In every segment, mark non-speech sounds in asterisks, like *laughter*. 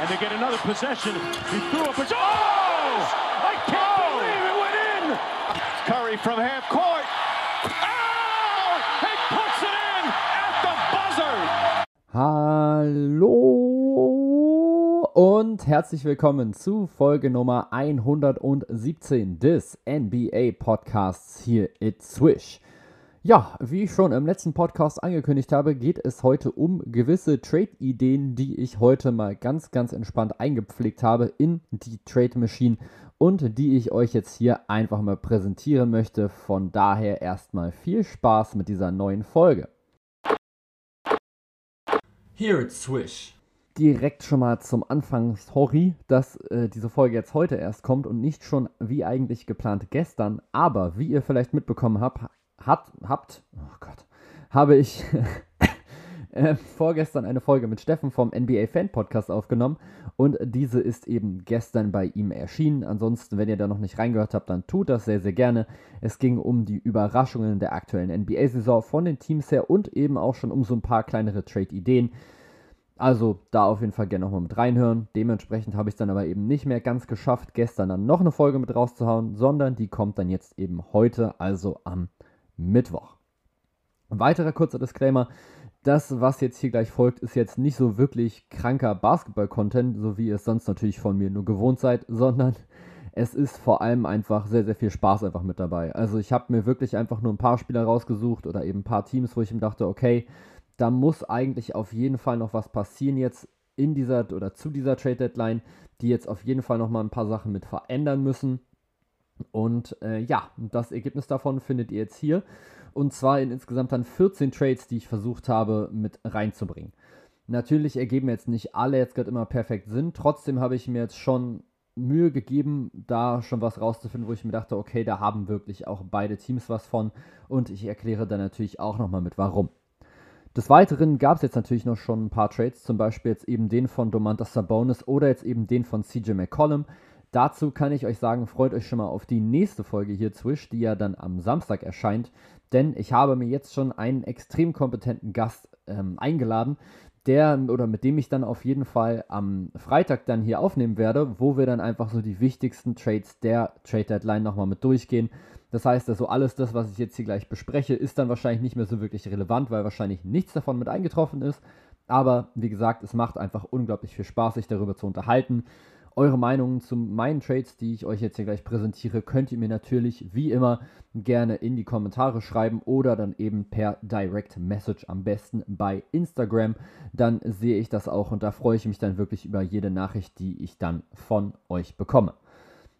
and they get another possession. He threw up a... Oh! I can't believe it went in! Curry from half court. Oh! He puts it in at the buzzer! Hallo und herzlich willkommen zu Folge Nummer 117 des NBA Podcasts hier at Swish. Ja, wie ich schon im letzten Podcast angekündigt habe, geht es heute um gewisse Trade-Ideen, die ich heute mal ganz, ganz entspannt eingepflegt habe in die Trade Machine und die ich euch jetzt hier einfach mal präsentieren möchte. Von daher erstmal viel Spaß mit dieser neuen Folge. Here at Swish. Direkt schon mal zum Anfang, sorry, dass äh, diese Folge jetzt heute erst kommt und nicht schon wie eigentlich geplant gestern. Aber wie ihr vielleicht mitbekommen habt, hat, habt, oh Gott, habe ich *laughs* äh, vorgestern eine Folge mit Steffen vom NBA Fan Podcast aufgenommen und diese ist eben gestern bei ihm erschienen. Ansonsten, wenn ihr da noch nicht reingehört habt, dann tut das sehr, sehr gerne. Es ging um die Überraschungen der aktuellen NBA-Saison von den Teams her und eben auch schon um so ein paar kleinere Trade-Ideen. Also da auf jeden Fall gerne nochmal mit reinhören. Dementsprechend habe ich es dann aber eben nicht mehr ganz geschafft, gestern dann noch eine Folge mit rauszuhauen, sondern die kommt dann jetzt eben heute, also am Mittwoch. Weiterer kurzer Disclaimer. Das, was jetzt hier gleich folgt, ist jetzt nicht so wirklich kranker Basketball-Content, so wie ihr es sonst natürlich von mir nur gewohnt seid, sondern es ist vor allem einfach sehr, sehr viel Spaß einfach mit dabei. Also ich habe mir wirklich einfach nur ein paar Spieler rausgesucht oder eben ein paar Teams, wo ich mir dachte, okay, da muss eigentlich auf jeden Fall noch was passieren jetzt in dieser oder zu dieser Trade Deadline, die jetzt auf jeden Fall noch mal ein paar Sachen mit verändern müssen. Und äh, ja, das Ergebnis davon findet ihr jetzt hier. Und zwar in insgesamt dann 14 Trades, die ich versucht habe mit reinzubringen. Natürlich ergeben jetzt nicht alle jetzt gerade immer perfekt Sinn. Trotzdem habe ich mir jetzt schon Mühe gegeben, da schon was rauszufinden, wo ich mir dachte, okay, da haben wirklich auch beide Teams was von. Und ich erkläre dann natürlich auch nochmal mit warum. Des Weiteren gab es jetzt natürlich noch schon ein paar Trades, zum Beispiel jetzt eben den von Domantas Sabonis oder jetzt eben den von CJ McCollum. Dazu kann ich euch sagen, freut euch schon mal auf die nächste Folge hier Zwisch, die ja dann am Samstag erscheint. Denn ich habe mir jetzt schon einen extrem kompetenten Gast ähm, eingeladen, der oder mit dem ich dann auf jeden Fall am Freitag dann hier aufnehmen werde, wo wir dann einfach so die wichtigsten Trades der Trade Deadline nochmal mit durchgehen. Das heißt also, alles das, was ich jetzt hier gleich bespreche, ist dann wahrscheinlich nicht mehr so wirklich relevant, weil wahrscheinlich nichts davon mit eingetroffen ist. Aber wie gesagt, es macht einfach unglaublich viel Spaß, sich darüber zu unterhalten. Eure Meinungen zu meinen Trades, die ich euch jetzt hier gleich präsentiere, könnt ihr mir natürlich wie immer gerne in die Kommentare schreiben oder dann eben per Direct Message am besten bei Instagram. Dann sehe ich das auch und da freue ich mich dann wirklich über jede Nachricht, die ich dann von euch bekomme.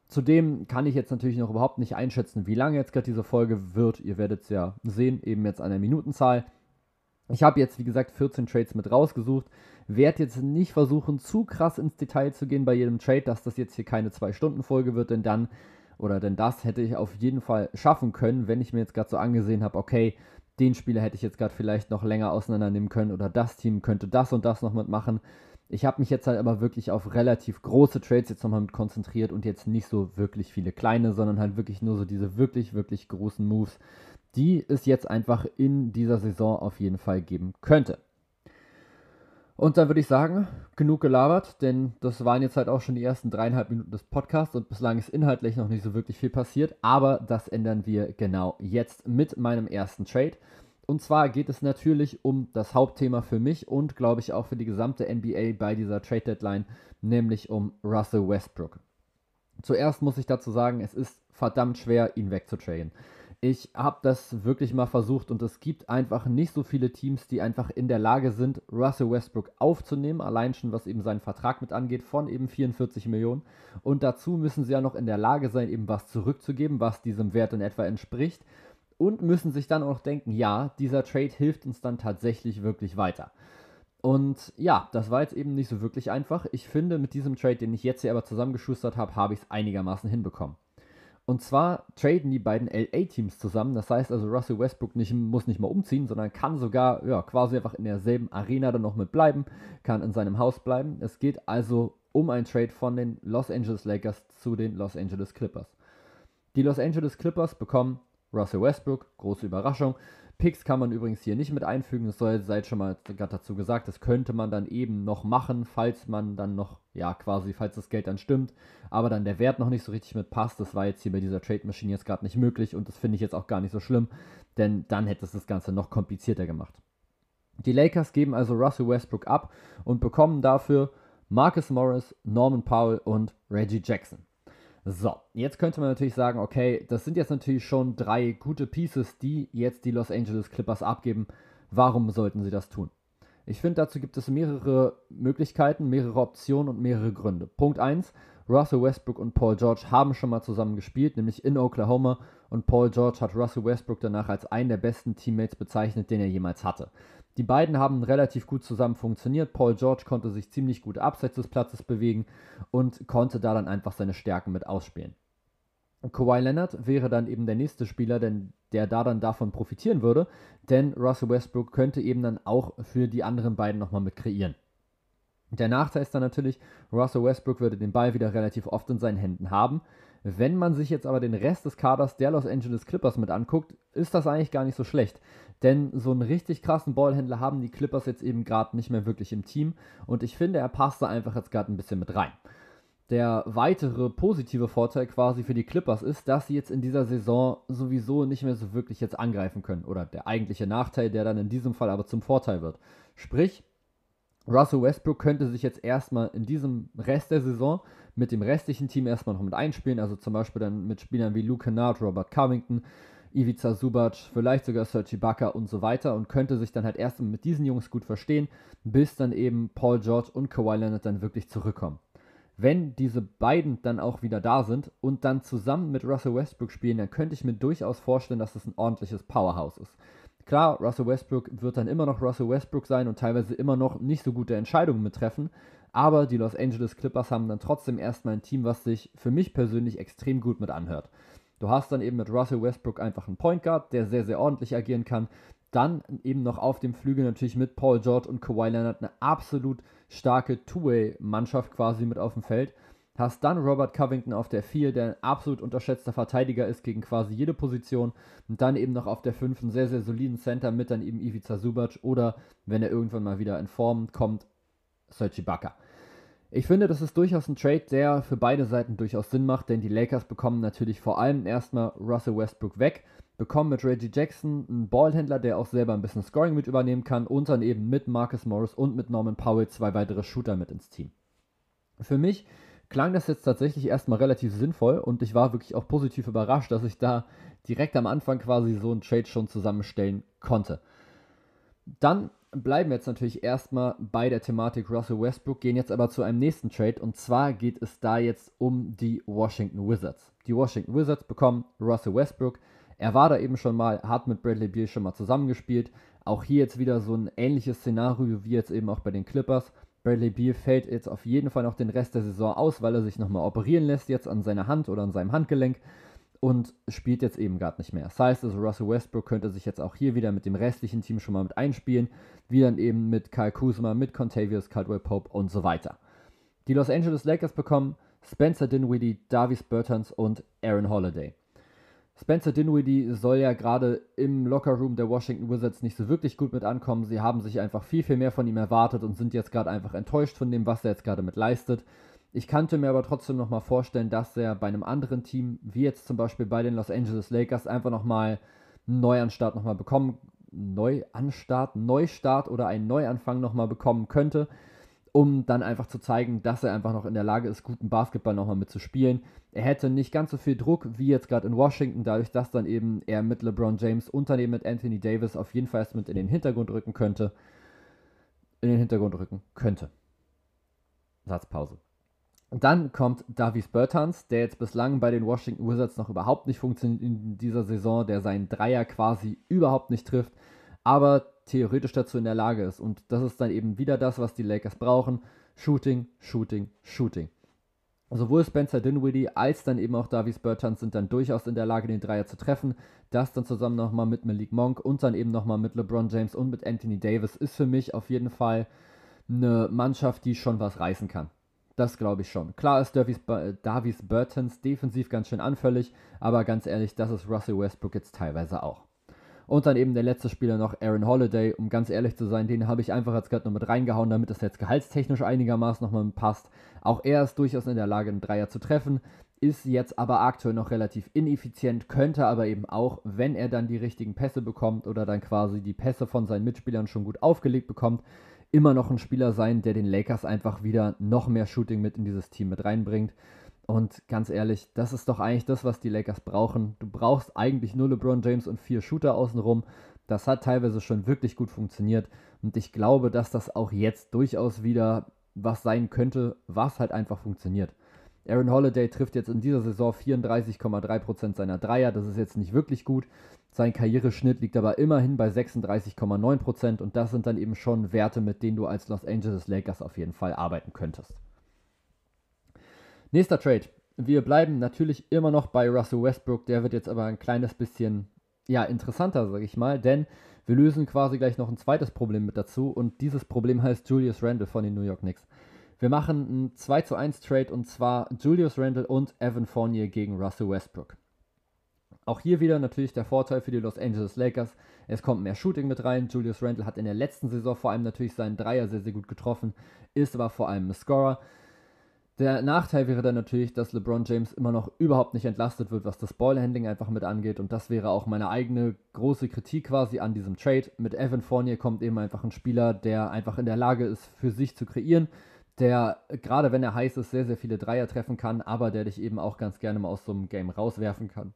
Zudem kann ich jetzt natürlich noch überhaupt nicht einschätzen, wie lange jetzt gerade diese Folge wird. Ihr werdet es ja sehen, eben jetzt an der Minutenzahl. Ich habe jetzt, wie gesagt, 14 Trades mit rausgesucht. Werde jetzt nicht versuchen, zu krass ins Detail zu gehen bei jedem Trade, dass das jetzt hier keine 2-Stunden-Folge wird, denn dann, oder denn das hätte ich auf jeden Fall schaffen können, wenn ich mir jetzt gerade so angesehen habe, okay, den Spieler hätte ich jetzt gerade vielleicht noch länger auseinandernehmen können oder das Team könnte das und das noch mitmachen. Ich habe mich jetzt halt aber wirklich auf relativ große Trades jetzt nochmal mit konzentriert und jetzt nicht so wirklich viele kleine, sondern halt wirklich nur so diese wirklich, wirklich großen Moves, die es jetzt einfach in dieser Saison auf jeden Fall geben könnte. Und dann würde ich sagen, genug gelabert, denn das waren jetzt halt auch schon die ersten dreieinhalb Minuten des Podcasts und bislang ist inhaltlich noch nicht so wirklich viel passiert, aber das ändern wir genau jetzt mit meinem ersten Trade. Und zwar geht es natürlich um das Hauptthema für mich und glaube ich auch für die gesamte NBA bei dieser Trade Deadline, nämlich um Russell Westbrook. Zuerst muss ich dazu sagen, es ist verdammt schwer, ihn wegzutraden. Ich habe das wirklich mal versucht und es gibt einfach nicht so viele Teams, die einfach in der Lage sind, Russell Westbrook aufzunehmen, allein schon was eben seinen Vertrag mit angeht, von eben 44 Millionen. Und dazu müssen sie ja noch in der Lage sein, eben was zurückzugeben, was diesem Wert in etwa entspricht. Und müssen sich dann auch denken, ja, dieser Trade hilft uns dann tatsächlich wirklich weiter. Und ja, das war jetzt eben nicht so wirklich einfach. Ich finde, mit diesem Trade, den ich jetzt hier aber zusammengeschustert habe, habe ich es einigermaßen hinbekommen. Und zwar traden die beiden LA-Teams zusammen. Das heißt also, Russell Westbrook nicht, muss nicht mal umziehen, sondern kann sogar ja, quasi einfach in derselben Arena dann noch mit bleiben, kann in seinem Haus bleiben. Es geht also um ein Trade von den Los Angeles Lakers zu den Los Angeles Clippers. Die Los Angeles Clippers bekommen Russell Westbrook, große Überraschung, Picks kann man übrigens hier nicht mit einfügen. Das soll seit schon mal gerade dazu gesagt. Das könnte man dann eben noch machen, falls man dann noch, ja, quasi, falls das Geld dann stimmt, aber dann der Wert noch nicht so richtig mit passt. Das war jetzt hier bei dieser Trade Machine jetzt gerade nicht möglich und das finde ich jetzt auch gar nicht so schlimm, denn dann hätte es das Ganze noch komplizierter gemacht. Die Lakers geben also Russell Westbrook ab und bekommen dafür Marcus Morris, Norman Powell und Reggie Jackson. So, jetzt könnte man natürlich sagen, okay, das sind jetzt natürlich schon drei gute Pieces, die jetzt die Los Angeles Clippers abgeben. Warum sollten sie das tun? Ich finde, dazu gibt es mehrere Möglichkeiten, mehrere Optionen und mehrere Gründe. Punkt 1, Russell Westbrook und Paul George haben schon mal zusammen gespielt, nämlich in Oklahoma und Paul George hat Russell Westbrook danach als einen der besten Teammates bezeichnet, den er jemals hatte. Die beiden haben relativ gut zusammen funktioniert. Paul George konnte sich ziemlich gut abseits des Platzes bewegen und konnte da dann einfach seine Stärken mit ausspielen. Kawhi Leonard wäre dann eben der nächste Spieler, denn der da dann davon profitieren würde, denn Russell Westbrook könnte eben dann auch für die anderen beiden nochmal mit kreieren. Der Nachteil ist dann natürlich, Russell Westbrook würde den Ball wieder relativ oft in seinen Händen haben. Wenn man sich jetzt aber den Rest des Kaders der Los Angeles Clippers mit anguckt, ist das eigentlich gar nicht so schlecht. Denn so einen richtig krassen Ballhändler haben die Clippers jetzt eben gerade nicht mehr wirklich im Team. Und ich finde, er passt da einfach jetzt gerade ein bisschen mit rein. Der weitere positive Vorteil quasi für die Clippers ist, dass sie jetzt in dieser Saison sowieso nicht mehr so wirklich jetzt angreifen können. Oder der eigentliche Nachteil, der dann in diesem Fall aber zum Vorteil wird. Sprich, Russell Westbrook könnte sich jetzt erstmal in diesem Rest der Saison mit dem restlichen Team erstmal noch mit einspielen, also zum Beispiel dann mit Spielern wie Luke Kennard, Robert Covington, Ivica Subac, vielleicht sogar Sergi Ibaka und so weiter und könnte sich dann halt erstmal mit diesen Jungs gut verstehen, bis dann eben Paul George und Kawhi Leonard dann wirklich zurückkommen. Wenn diese beiden dann auch wieder da sind und dann zusammen mit Russell Westbrook spielen, dann könnte ich mir durchaus vorstellen, dass das ein ordentliches Powerhouse ist. Klar, Russell Westbrook wird dann immer noch Russell Westbrook sein und teilweise immer noch nicht so gute Entscheidungen mittreffen, aber die Los Angeles Clippers haben dann trotzdem erstmal ein Team, was sich für mich persönlich extrem gut mit anhört. Du hast dann eben mit Russell Westbrook einfach einen Point Guard, der sehr, sehr ordentlich agieren kann. Dann eben noch auf dem Flügel natürlich mit Paul George und Kawhi Leonard eine absolut starke Two-Way-Mannschaft quasi mit auf dem Feld. Hast dann Robert Covington auf der 4, der ein absolut unterschätzter Verteidiger ist gegen quasi jede Position. Und dann eben noch auf der 5 einen sehr, sehr soliden Center mit dann eben Ivica Subac oder, wenn er irgendwann mal wieder in Form kommt, Sergi Ibaka. Ich finde, das ist durchaus ein Trade, der für beide Seiten durchaus Sinn macht, denn die Lakers bekommen natürlich vor allem erstmal Russell Westbrook weg, bekommen mit Reggie Jackson einen Ballhändler, der auch selber ein bisschen Scoring mit übernehmen kann und dann eben mit Marcus Morris und mit Norman Powell zwei weitere Shooter mit ins Team. Für mich klang das jetzt tatsächlich erstmal relativ sinnvoll und ich war wirklich auch positiv überrascht, dass ich da direkt am Anfang quasi so einen Trade schon zusammenstellen konnte. Dann bleiben wir jetzt natürlich erstmal bei der Thematik Russell Westbrook, gehen jetzt aber zu einem nächsten Trade und zwar geht es da jetzt um die Washington Wizards. Die Washington Wizards bekommen Russell Westbrook. Er war da eben schon mal, hat mit Bradley Beal schon mal zusammengespielt. Auch hier jetzt wieder so ein ähnliches Szenario wie jetzt eben auch bei den Clippers. Bradley Beal fällt jetzt auf jeden Fall noch den Rest der Saison aus, weil er sich nochmal operieren lässt jetzt an seiner Hand oder an seinem Handgelenk und spielt jetzt eben gerade nicht mehr. Das heißt also, Russell Westbrook könnte sich jetzt auch hier wieder mit dem restlichen Team schon mal mit einspielen, wie dann eben mit Kyle Kuzma, mit Contavious Caldwell Pope und so weiter. Die Los Angeles Lakers bekommen Spencer Dinwiddie, Davis Bertans und Aaron Holiday. Spencer Dinwiddie soll ja gerade im Lockerroom der Washington Wizards nicht so wirklich gut mit ankommen. Sie haben sich einfach viel, viel mehr von ihm erwartet und sind jetzt gerade einfach enttäuscht von dem, was er jetzt gerade mit leistet. Ich kannte mir aber trotzdem nochmal vorstellen, dass er bei einem anderen Team, wie jetzt zum Beispiel bei den Los Angeles Lakers, einfach nochmal einen Neuanstart nochmal bekommen, Neuanstart, Neustart oder einen Neuanfang nochmal bekommen könnte um dann einfach zu zeigen, dass er einfach noch in der Lage ist, guten Basketball nochmal mitzuspielen. Er hätte nicht ganz so viel Druck wie jetzt gerade in Washington, dadurch, dass dann eben er mit LeBron James eben mit Anthony Davis auf jeden Fall erst mit in den Hintergrund rücken könnte. In den Hintergrund rücken könnte. Satzpause. Dann kommt Davis Bertans, der jetzt bislang bei den Washington Wizards noch überhaupt nicht funktioniert in dieser Saison, der seinen Dreier quasi überhaupt nicht trifft aber theoretisch dazu in der Lage ist. Und das ist dann eben wieder das, was die Lakers brauchen. Shooting, Shooting, Shooting. Sowohl Spencer Dinwiddie als dann eben auch Davis Bertans sind dann durchaus in der Lage, den Dreier zu treffen. Das dann zusammen nochmal mit Malik Monk und dann eben nochmal mit LeBron James und mit Anthony Davis ist für mich auf jeden Fall eine Mannschaft, die schon was reißen kann. Das glaube ich schon. Klar ist Davis, Davis Bertans defensiv ganz schön anfällig, aber ganz ehrlich, das ist Russell Westbrook jetzt teilweise auch. Und dann eben der letzte Spieler noch, Aaron Holiday. Um ganz ehrlich zu sein, den habe ich einfach jetzt gerade noch mit reingehauen, damit das jetzt gehaltstechnisch einigermaßen nochmal passt. Auch er ist durchaus in der Lage, einen Dreier zu treffen, ist jetzt aber aktuell noch relativ ineffizient, könnte aber eben auch, wenn er dann die richtigen Pässe bekommt oder dann quasi die Pässe von seinen Mitspielern schon gut aufgelegt bekommt, immer noch ein Spieler sein, der den Lakers einfach wieder noch mehr Shooting mit in dieses Team mit reinbringt. Und ganz ehrlich, das ist doch eigentlich das, was die Lakers brauchen. Du brauchst eigentlich nur LeBron James und vier Shooter außenrum. Das hat teilweise schon wirklich gut funktioniert. Und ich glaube, dass das auch jetzt durchaus wieder was sein könnte, was halt einfach funktioniert. Aaron Holiday trifft jetzt in dieser Saison 34,3% seiner Dreier. Das ist jetzt nicht wirklich gut. Sein Karriereschnitt liegt aber immerhin bei 36,9% und das sind dann eben schon Werte, mit denen du als Los Angeles Lakers auf jeden Fall arbeiten könntest. Nächster Trade. Wir bleiben natürlich immer noch bei Russell Westbrook. Der wird jetzt aber ein kleines bisschen ja, interessanter, sage ich mal, denn wir lösen quasi gleich noch ein zweites Problem mit dazu und dieses Problem heißt Julius Randle von den New York Knicks. Wir machen einen 2 zu 1 Trade und zwar Julius Randle und Evan Fournier gegen Russell Westbrook. Auch hier wieder natürlich der Vorteil für die Los Angeles Lakers. Es kommt mehr Shooting mit rein. Julius Randle hat in der letzten Saison vor allem natürlich seinen Dreier sehr, sehr gut getroffen, ist aber vor allem ein Scorer. Der Nachteil wäre dann natürlich, dass LeBron James immer noch überhaupt nicht entlastet wird, was das Ballhandling einfach mit angeht. Und das wäre auch meine eigene große Kritik quasi an diesem Trade. Mit Evan Fournier kommt eben einfach ein Spieler, der einfach in der Lage ist, für sich zu kreieren, der gerade wenn er heiß ist, sehr, sehr viele Dreier treffen kann, aber der dich eben auch ganz gerne mal aus so einem Game rauswerfen kann.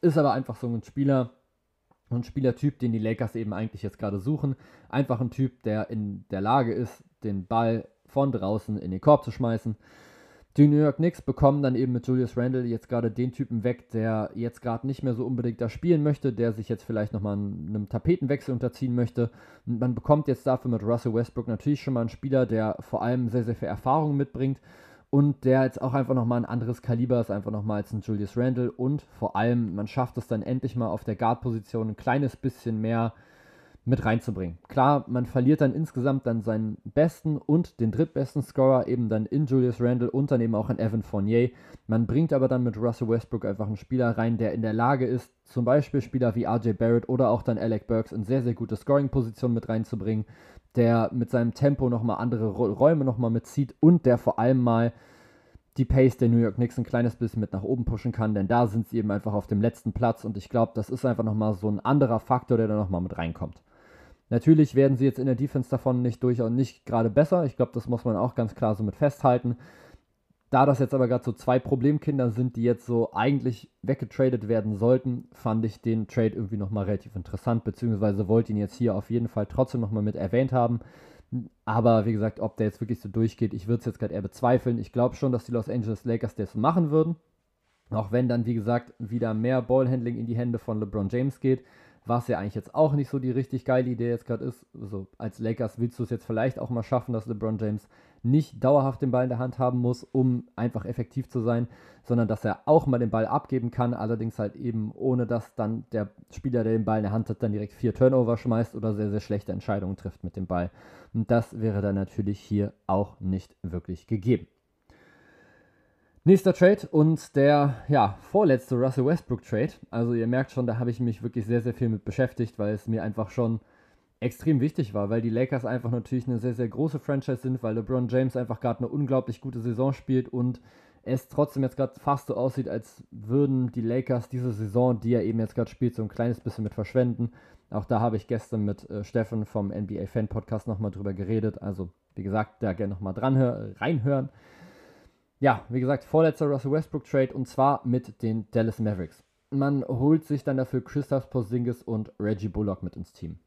Ist aber einfach so ein Spieler, ein Spielertyp, den die Lakers eben eigentlich jetzt gerade suchen. Einfach ein Typ, der in der Lage ist, den Ball von draußen in den Korb zu schmeißen die New York Knicks bekommen dann eben mit Julius Randle jetzt gerade den Typen weg, der jetzt gerade nicht mehr so unbedingt da spielen möchte, der sich jetzt vielleicht nochmal einem Tapetenwechsel unterziehen möchte. Und man bekommt jetzt dafür mit Russell Westbrook natürlich schon mal einen Spieler, der vor allem sehr, sehr viel Erfahrung mitbringt und der jetzt auch einfach nochmal ein anderes Kaliber ist, einfach nochmal als ein Julius Randle. Und vor allem, man schafft es dann endlich mal auf der Guard-Position ein kleines bisschen mehr mit reinzubringen. Klar, man verliert dann insgesamt dann seinen besten und den drittbesten Scorer eben dann in Julius Randle und dann eben auch in Evan Fournier. Man bringt aber dann mit Russell Westbrook einfach einen Spieler rein, der in der Lage ist, zum Beispiel Spieler wie RJ Barrett oder auch dann Alec Burks in sehr, sehr gute Scoring-Positionen mit reinzubringen, der mit seinem Tempo nochmal andere Räume nochmal mitzieht und der vor allem mal die Pace der New York Knicks ein kleines bisschen mit nach oben pushen kann, denn da sind sie eben einfach auf dem letzten Platz und ich glaube, das ist einfach nochmal so ein anderer Faktor, der da nochmal mit reinkommt. Natürlich werden sie jetzt in der Defense davon nicht durchaus nicht gerade besser. Ich glaube, das muss man auch ganz klar so mit festhalten. Da das jetzt aber gerade so zwei Problemkinder sind, die jetzt so eigentlich weggetradet werden sollten, fand ich den Trade irgendwie nochmal relativ interessant, beziehungsweise wollte ihn jetzt hier auf jeden Fall trotzdem nochmal mit erwähnt haben. Aber wie gesagt, ob der jetzt wirklich so durchgeht, ich würde es jetzt gerade eher bezweifeln. Ich glaube schon, dass die Los Angeles Lakers das machen würden. Auch wenn dann, wie gesagt, wieder mehr Ballhandling in die Hände von LeBron James geht was ja eigentlich jetzt auch nicht so die richtig geile Idee jetzt gerade ist. Also als Lakers willst du es jetzt vielleicht auch mal schaffen, dass LeBron James nicht dauerhaft den Ball in der Hand haben muss, um einfach effektiv zu sein, sondern dass er auch mal den Ball abgeben kann, allerdings halt eben ohne dass dann der Spieler, der den Ball in der Hand hat, dann direkt vier Turnover schmeißt oder sehr, sehr schlechte Entscheidungen trifft mit dem Ball. Und das wäre dann natürlich hier auch nicht wirklich gegeben. Nächster Trade und der ja, vorletzte Russell Westbrook Trade. Also ihr merkt schon, da habe ich mich wirklich sehr, sehr viel mit beschäftigt, weil es mir einfach schon extrem wichtig war, weil die Lakers einfach natürlich eine sehr, sehr große Franchise sind, weil LeBron James einfach gerade eine unglaublich gute Saison spielt und es trotzdem jetzt gerade fast so aussieht, als würden die Lakers diese Saison, die er eben jetzt gerade spielt, so ein kleines bisschen mit verschwenden. Auch da habe ich gestern mit äh, Steffen vom NBA Fan Podcast nochmal drüber geredet. Also, wie gesagt, da gerne nochmal dran reinhören ja, wie gesagt, vorletzter Russell Westbrook Trade und zwar mit den Dallas Mavericks. Man holt sich dann dafür Christoph Porzingis und Reggie Bullock mit ins Team.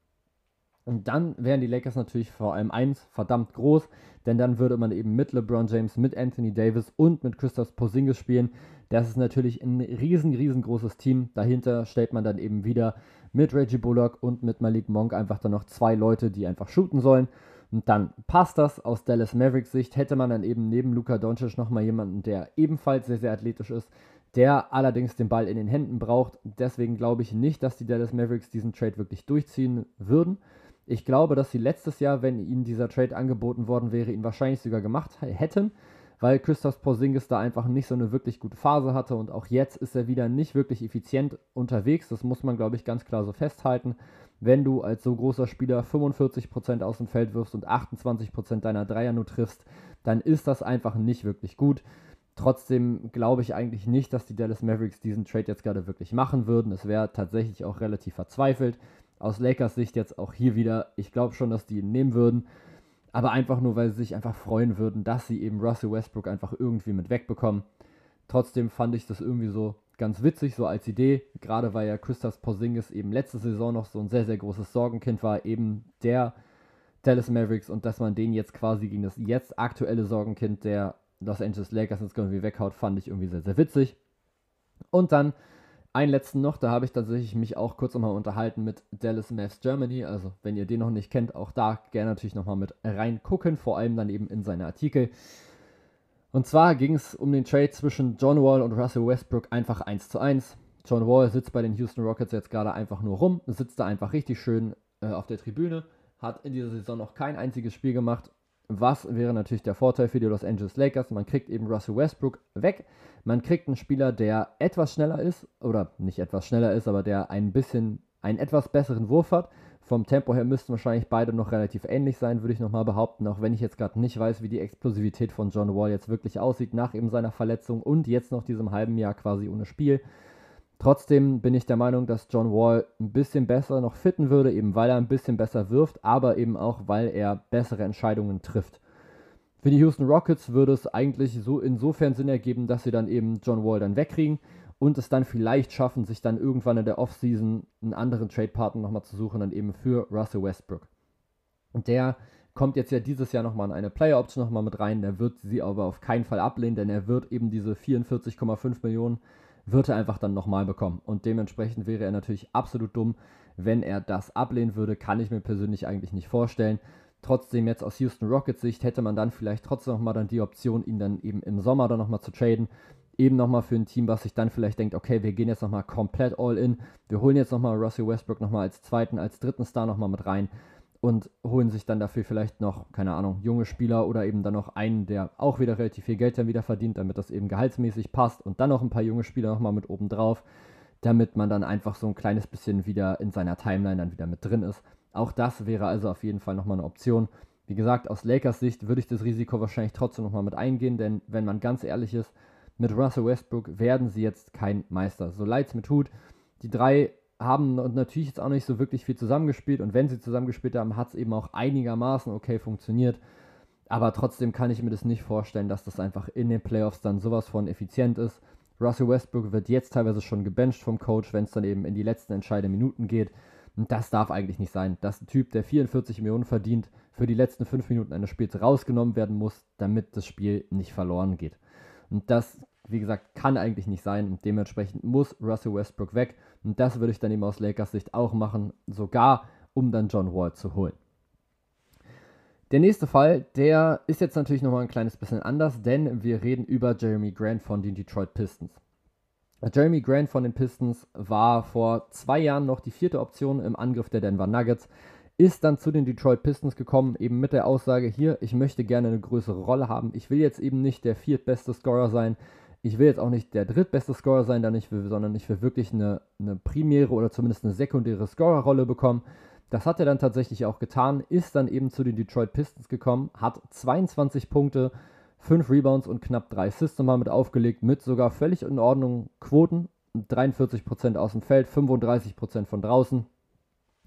Und dann wären die Lakers natürlich vor allem eins verdammt groß, denn dann würde man eben mit LeBron James, mit Anthony Davis und mit Christoph Porzingis spielen. Das ist natürlich ein riesen, riesengroßes Team. Dahinter stellt man dann eben wieder mit Reggie Bullock und mit Malik Monk einfach dann noch zwei Leute, die einfach shooten sollen. Und dann passt das aus Dallas Mavericks Sicht, hätte man dann eben neben Luka Doncic nochmal jemanden, der ebenfalls sehr, sehr athletisch ist, der allerdings den Ball in den Händen braucht. Deswegen glaube ich nicht, dass die Dallas Mavericks diesen Trade wirklich durchziehen würden. Ich glaube, dass sie letztes Jahr, wenn ihnen dieser Trade angeboten worden wäre, ihn wahrscheinlich sogar gemacht hätten, weil Christoph Porzingis da einfach nicht so eine wirklich gute Phase hatte und auch jetzt ist er wieder nicht wirklich effizient unterwegs. Das muss man, glaube ich, ganz klar so festhalten. Wenn du als so großer Spieler 45% aus dem Feld wirfst und 28% deiner Dreier nur triffst, dann ist das einfach nicht wirklich gut. Trotzdem glaube ich eigentlich nicht, dass die Dallas Mavericks diesen Trade jetzt gerade wirklich machen würden. Es wäre tatsächlich auch relativ verzweifelt. Aus Lakers Sicht jetzt auch hier wieder, ich glaube schon, dass die ihn nehmen würden. Aber einfach nur, weil sie sich einfach freuen würden, dass sie eben Russell Westbrook einfach irgendwie mit wegbekommen. Trotzdem fand ich das irgendwie so ganz witzig, so als Idee. Gerade weil ja Christoph Porzingis eben letzte Saison noch so ein sehr, sehr großes Sorgenkind war. Eben der Dallas Mavericks und dass man den jetzt quasi gegen das jetzt aktuelle Sorgenkind der Los Angeles Lakers jetzt irgendwie weghaut, fand ich irgendwie sehr, sehr witzig. Und dann einen letzten noch, da habe ich tatsächlich mich auch kurz nochmal unterhalten mit Dallas Mavs Germany. Also, wenn ihr den noch nicht kennt, auch da gerne natürlich nochmal mit reingucken, vor allem dann eben in seine Artikel. Und zwar ging es um den Trade zwischen John Wall und Russell Westbrook einfach 1 zu 1. John Wall sitzt bei den Houston Rockets jetzt gerade einfach nur rum, sitzt da einfach richtig schön äh, auf der Tribüne, hat in dieser Saison noch kein einziges Spiel gemacht was wäre natürlich der Vorteil für die Los Angeles Lakers? Man kriegt eben Russell Westbrook weg. Man kriegt einen Spieler, der etwas schneller ist, oder nicht etwas schneller ist, aber der ein bisschen, einen etwas besseren Wurf hat. Vom Tempo her müssten wahrscheinlich beide noch relativ ähnlich sein, würde ich nochmal behaupten, auch wenn ich jetzt gerade nicht weiß, wie die Explosivität von John Wall jetzt wirklich aussieht nach eben seiner Verletzung und jetzt noch diesem halben Jahr quasi ohne Spiel. Trotzdem bin ich der Meinung, dass John Wall ein bisschen besser noch fitten würde, eben weil er ein bisschen besser wirft, aber eben auch, weil er bessere Entscheidungen trifft. Für die Houston Rockets würde es eigentlich so insofern Sinn ergeben, dass sie dann eben John Wall dann wegkriegen und es dann vielleicht schaffen, sich dann irgendwann in der Offseason einen anderen Trade-Partner nochmal zu suchen, dann eben für Russell Westbrook. Und der kommt jetzt ja dieses Jahr nochmal in eine Player-Option nochmal mit rein, der wird sie aber auf keinen Fall ablehnen, denn er wird eben diese 44,5 Millionen wird er einfach dann nochmal bekommen. Und dementsprechend wäre er natürlich absolut dumm, wenn er das ablehnen würde. Kann ich mir persönlich eigentlich nicht vorstellen. Trotzdem jetzt aus Houston Rockets Sicht hätte man dann vielleicht trotzdem nochmal dann die Option, ihn dann eben im Sommer dann nochmal zu traden. Eben nochmal für ein Team, was sich dann vielleicht denkt, okay, wir gehen jetzt nochmal komplett all in. Wir holen jetzt nochmal Russell Westbrook nochmal als zweiten, als dritten Star nochmal mit rein und holen sich dann dafür vielleicht noch, keine Ahnung, junge Spieler oder eben dann noch einen, der auch wieder relativ viel Geld dann wieder verdient, damit das eben gehaltsmäßig passt und dann noch ein paar junge Spieler nochmal mit oben drauf, damit man dann einfach so ein kleines bisschen wieder in seiner Timeline dann wieder mit drin ist. Auch das wäre also auf jeden Fall nochmal eine Option. Wie gesagt, aus Lakers Sicht würde ich das Risiko wahrscheinlich trotzdem nochmal mit eingehen, denn wenn man ganz ehrlich ist, mit Russell Westbrook werden sie jetzt kein Meister. So leid es mir tut, die drei haben natürlich jetzt auch nicht so wirklich viel zusammengespielt und wenn sie zusammengespielt haben, hat es eben auch einigermaßen okay funktioniert. Aber trotzdem kann ich mir das nicht vorstellen, dass das einfach in den Playoffs dann sowas von effizient ist. Russell Westbrook wird jetzt teilweise schon gebencht vom Coach, wenn es dann eben in die letzten entscheidenden Minuten geht. Und das darf eigentlich nicht sein, dass ein Typ, der 44 Millionen verdient, für die letzten 5 Minuten eines Spiels rausgenommen werden muss, damit das Spiel nicht verloren geht. Und das wie gesagt, kann eigentlich nicht sein und dementsprechend muss Russell Westbrook weg. Und das würde ich dann eben aus Lakers Sicht auch machen, sogar um dann John Wall zu holen. Der nächste Fall, der ist jetzt natürlich nochmal ein kleines bisschen anders, denn wir reden über Jeremy Grant von den Detroit Pistons. Jeremy Grant von den Pistons war vor zwei Jahren noch die vierte Option im Angriff der Denver Nuggets, ist dann zu den Detroit Pistons gekommen, eben mit der Aussage hier, ich möchte gerne eine größere Rolle haben. Ich will jetzt eben nicht der viertbeste Scorer sein, ich will jetzt auch nicht der drittbeste Scorer sein, dann ich will, sondern ich will wirklich eine, eine primäre oder zumindest eine sekundäre Scorerrolle bekommen. Das hat er dann tatsächlich auch getan, ist dann eben zu den Detroit Pistons gekommen, hat 22 Punkte, 5 Rebounds und knapp 3 Assists mal mit aufgelegt, mit sogar völlig in Ordnung Quoten, 43% aus dem Feld, 35% von draußen.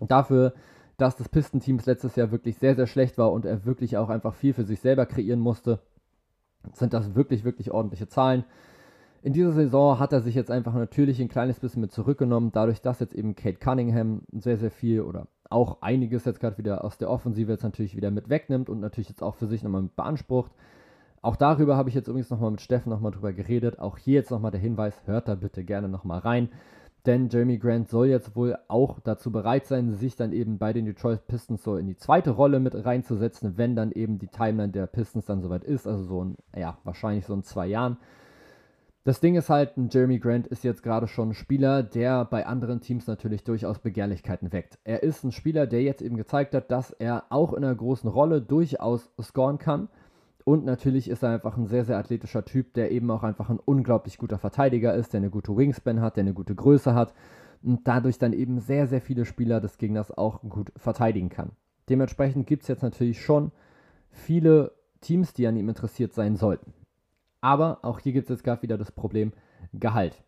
Dafür, dass das Pistenteams letztes Jahr wirklich sehr, sehr schlecht war und er wirklich auch einfach viel für sich selber kreieren musste, sind das wirklich, wirklich ordentliche Zahlen. In dieser Saison hat er sich jetzt einfach natürlich ein kleines bisschen mit zurückgenommen, dadurch, dass jetzt eben Kate Cunningham sehr, sehr viel oder auch einiges jetzt gerade wieder aus der Offensive jetzt natürlich wieder mit wegnimmt und natürlich jetzt auch für sich nochmal mit beansprucht. Auch darüber habe ich jetzt übrigens nochmal mit Steffen nochmal drüber geredet. Auch hier jetzt nochmal der Hinweis, hört da bitte gerne nochmal rein. Denn Jeremy Grant soll jetzt wohl auch dazu bereit sein, sich dann eben bei den Detroit Pistons so in die zweite Rolle mit reinzusetzen, wenn dann eben die Timeline der Pistons dann soweit ist. Also so ein, ja, wahrscheinlich so in zwei Jahren. Das Ding ist halt, Jeremy Grant ist jetzt gerade schon ein Spieler, der bei anderen Teams natürlich durchaus Begehrlichkeiten weckt. Er ist ein Spieler, der jetzt eben gezeigt hat, dass er auch in einer großen Rolle durchaus scoren kann Und natürlich ist er einfach ein sehr, sehr athletischer Typ, der eben auch einfach ein unglaublich guter Verteidiger ist, der eine gute Wingspan hat, der eine gute Größe hat und dadurch dann eben sehr, sehr viele Spieler des Gegners auch gut verteidigen kann. Dementsprechend gibt es jetzt natürlich schon viele Teams, die an ihm interessiert sein sollten. Aber auch hier gibt es jetzt gerade wieder das Problem Gehalt.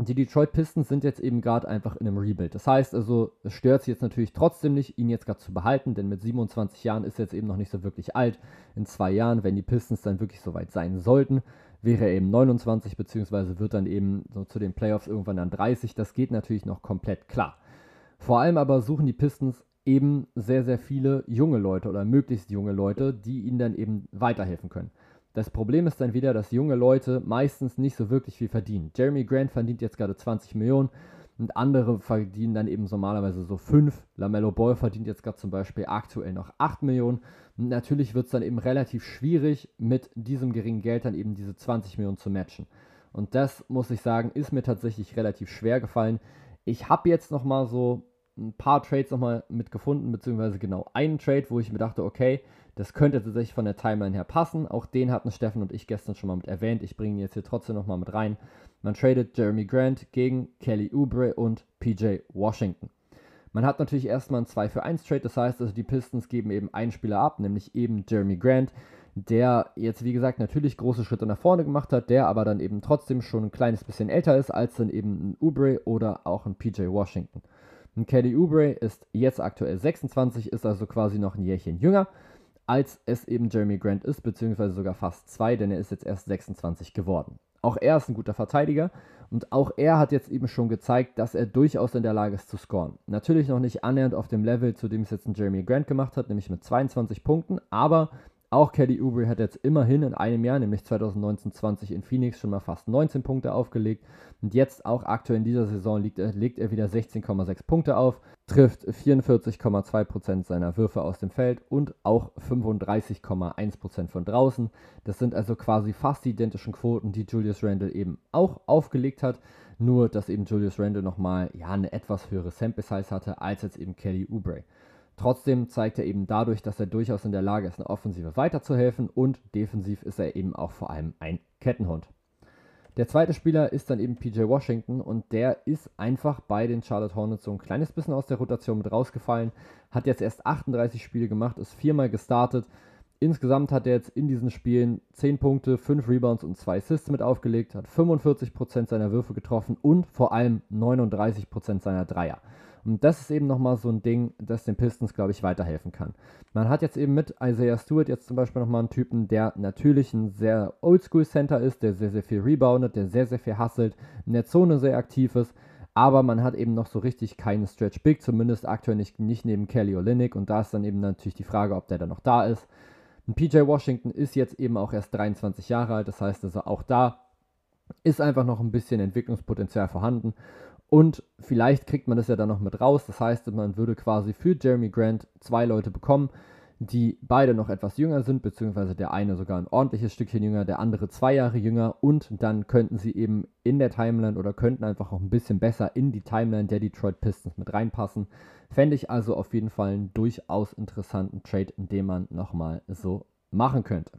Die Detroit Pistons sind jetzt eben gerade einfach in einem Rebuild. Das heißt also, es stört sie jetzt natürlich trotzdem nicht, ihn jetzt gerade zu behalten, denn mit 27 Jahren ist er jetzt eben noch nicht so wirklich alt. In zwei Jahren, wenn die Pistons dann wirklich so weit sein sollten, wäre er eben 29, beziehungsweise wird dann eben so zu den Playoffs irgendwann dann 30. Das geht natürlich noch komplett klar. Vor allem aber suchen die Pistons eben sehr, sehr viele junge Leute oder möglichst junge Leute, die ihnen dann eben weiterhelfen können. Das Problem ist dann wieder, dass junge Leute meistens nicht so wirklich viel verdienen. Jeremy Grant verdient jetzt gerade 20 Millionen und andere verdienen dann eben normalerweise so 5. Lamello Ball verdient jetzt gerade zum Beispiel aktuell noch 8 Millionen. Und natürlich wird es dann eben relativ schwierig, mit diesem geringen Geld dann eben diese 20 Millionen zu matchen. Und das, muss ich sagen, ist mir tatsächlich relativ schwer gefallen. Ich habe jetzt nochmal so ein paar Trades nochmal mitgefunden, beziehungsweise genau einen Trade, wo ich mir dachte, okay, das könnte tatsächlich von der Timeline her passen. Auch den hatten Steffen und ich gestern schon mal mit erwähnt. Ich bringe ihn jetzt hier trotzdem nochmal mit rein. Man tradet Jeremy Grant gegen Kelly Oubre und PJ Washington. Man hat natürlich erstmal einen 2 für 1 Trade, das heißt also die Pistons geben eben einen Spieler ab, nämlich eben Jeremy Grant, der jetzt wie gesagt natürlich große Schritte nach vorne gemacht hat, der aber dann eben trotzdem schon ein kleines bisschen älter ist als dann eben ein Oubre oder auch ein PJ Washington. Und Kelly Oubre ist jetzt aktuell 26, ist also quasi noch ein Jährchen jünger als es eben Jeremy Grant ist, beziehungsweise sogar fast zwei, denn er ist jetzt erst 26 geworden. Auch er ist ein guter Verteidiger und auch er hat jetzt eben schon gezeigt, dass er durchaus in der Lage ist zu scoren. Natürlich noch nicht annähernd auf dem Level, zu dem es jetzt ein Jeremy Grant gemacht hat, nämlich mit 22 Punkten, aber auch Kelly Oubre hat jetzt immerhin in einem Jahr, nämlich 2019-20 in Phoenix, schon mal fast 19 Punkte aufgelegt. Und jetzt auch aktuell in dieser Saison liegt er, legt er wieder 16,6 Punkte auf, trifft 44,2% seiner Würfe aus dem Feld und auch 35,1% von draußen. Das sind also quasi fast die identischen Quoten, die Julius Randle eben auch aufgelegt hat. Nur, dass eben Julius Randle nochmal ja, eine etwas höhere Sample Size hatte als jetzt eben Kelly Oubre. Trotzdem zeigt er eben dadurch, dass er durchaus in der Lage ist, eine Offensive weiterzuhelfen und defensiv ist er eben auch vor allem ein Kettenhund. Der zweite Spieler ist dann eben PJ Washington und der ist einfach bei den Charlotte Hornets so ein kleines bisschen aus der Rotation mit rausgefallen, hat jetzt erst 38 Spiele gemacht, ist viermal gestartet. Insgesamt hat er jetzt in diesen Spielen 10 Punkte, 5 Rebounds und 2 Assists mit aufgelegt, hat 45% seiner Würfe getroffen und vor allem 39% seiner Dreier. Und das ist eben nochmal so ein Ding, das den Pistons, glaube ich, weiterhelfen kann. Man hat jetzt eben mit Isaiah Stewart jetzt zum Beispiel nochmal einen Typen, der natürlich ein sehr Oldschool-Center ist, der sehr, sehr viel reboundet, der sehr, sehr viel hustelt, in der Zone sehr aktiv ist. Aber man hat eben noch so richtig keinen Stretch Big, zumindest aktuell nicht, nicht neben Kelly Olynyk. Und da ist dann eben natürlich die Frage, ob der dann noch da ist. Und PJ Washington ist jetzt eben auch erst 23 Jahre alt, das heißt also auch da ist einfach noch ein bisschen Entwicklungspotenzial vorhanden. Und vielleicht kriegt man das ja dann noch mit raus. Das heißt, man würde quasi für Jeremy Grant zwei Leute bekommen, die beide noch etwas jünger sind, beziehungsweise der eine sogar ein ordentliches Stückchen jünger, der andere zwei Jahre jünger. Und dann könnten sie eben in der Timeline oder könnten einfach auch ein bisschen besser in die Timeline der Detroit Pistons mit reinpassen. Fände ich also auf jeden Fall einen durchaus interessanten Trade, den man nochmal so machen könnte.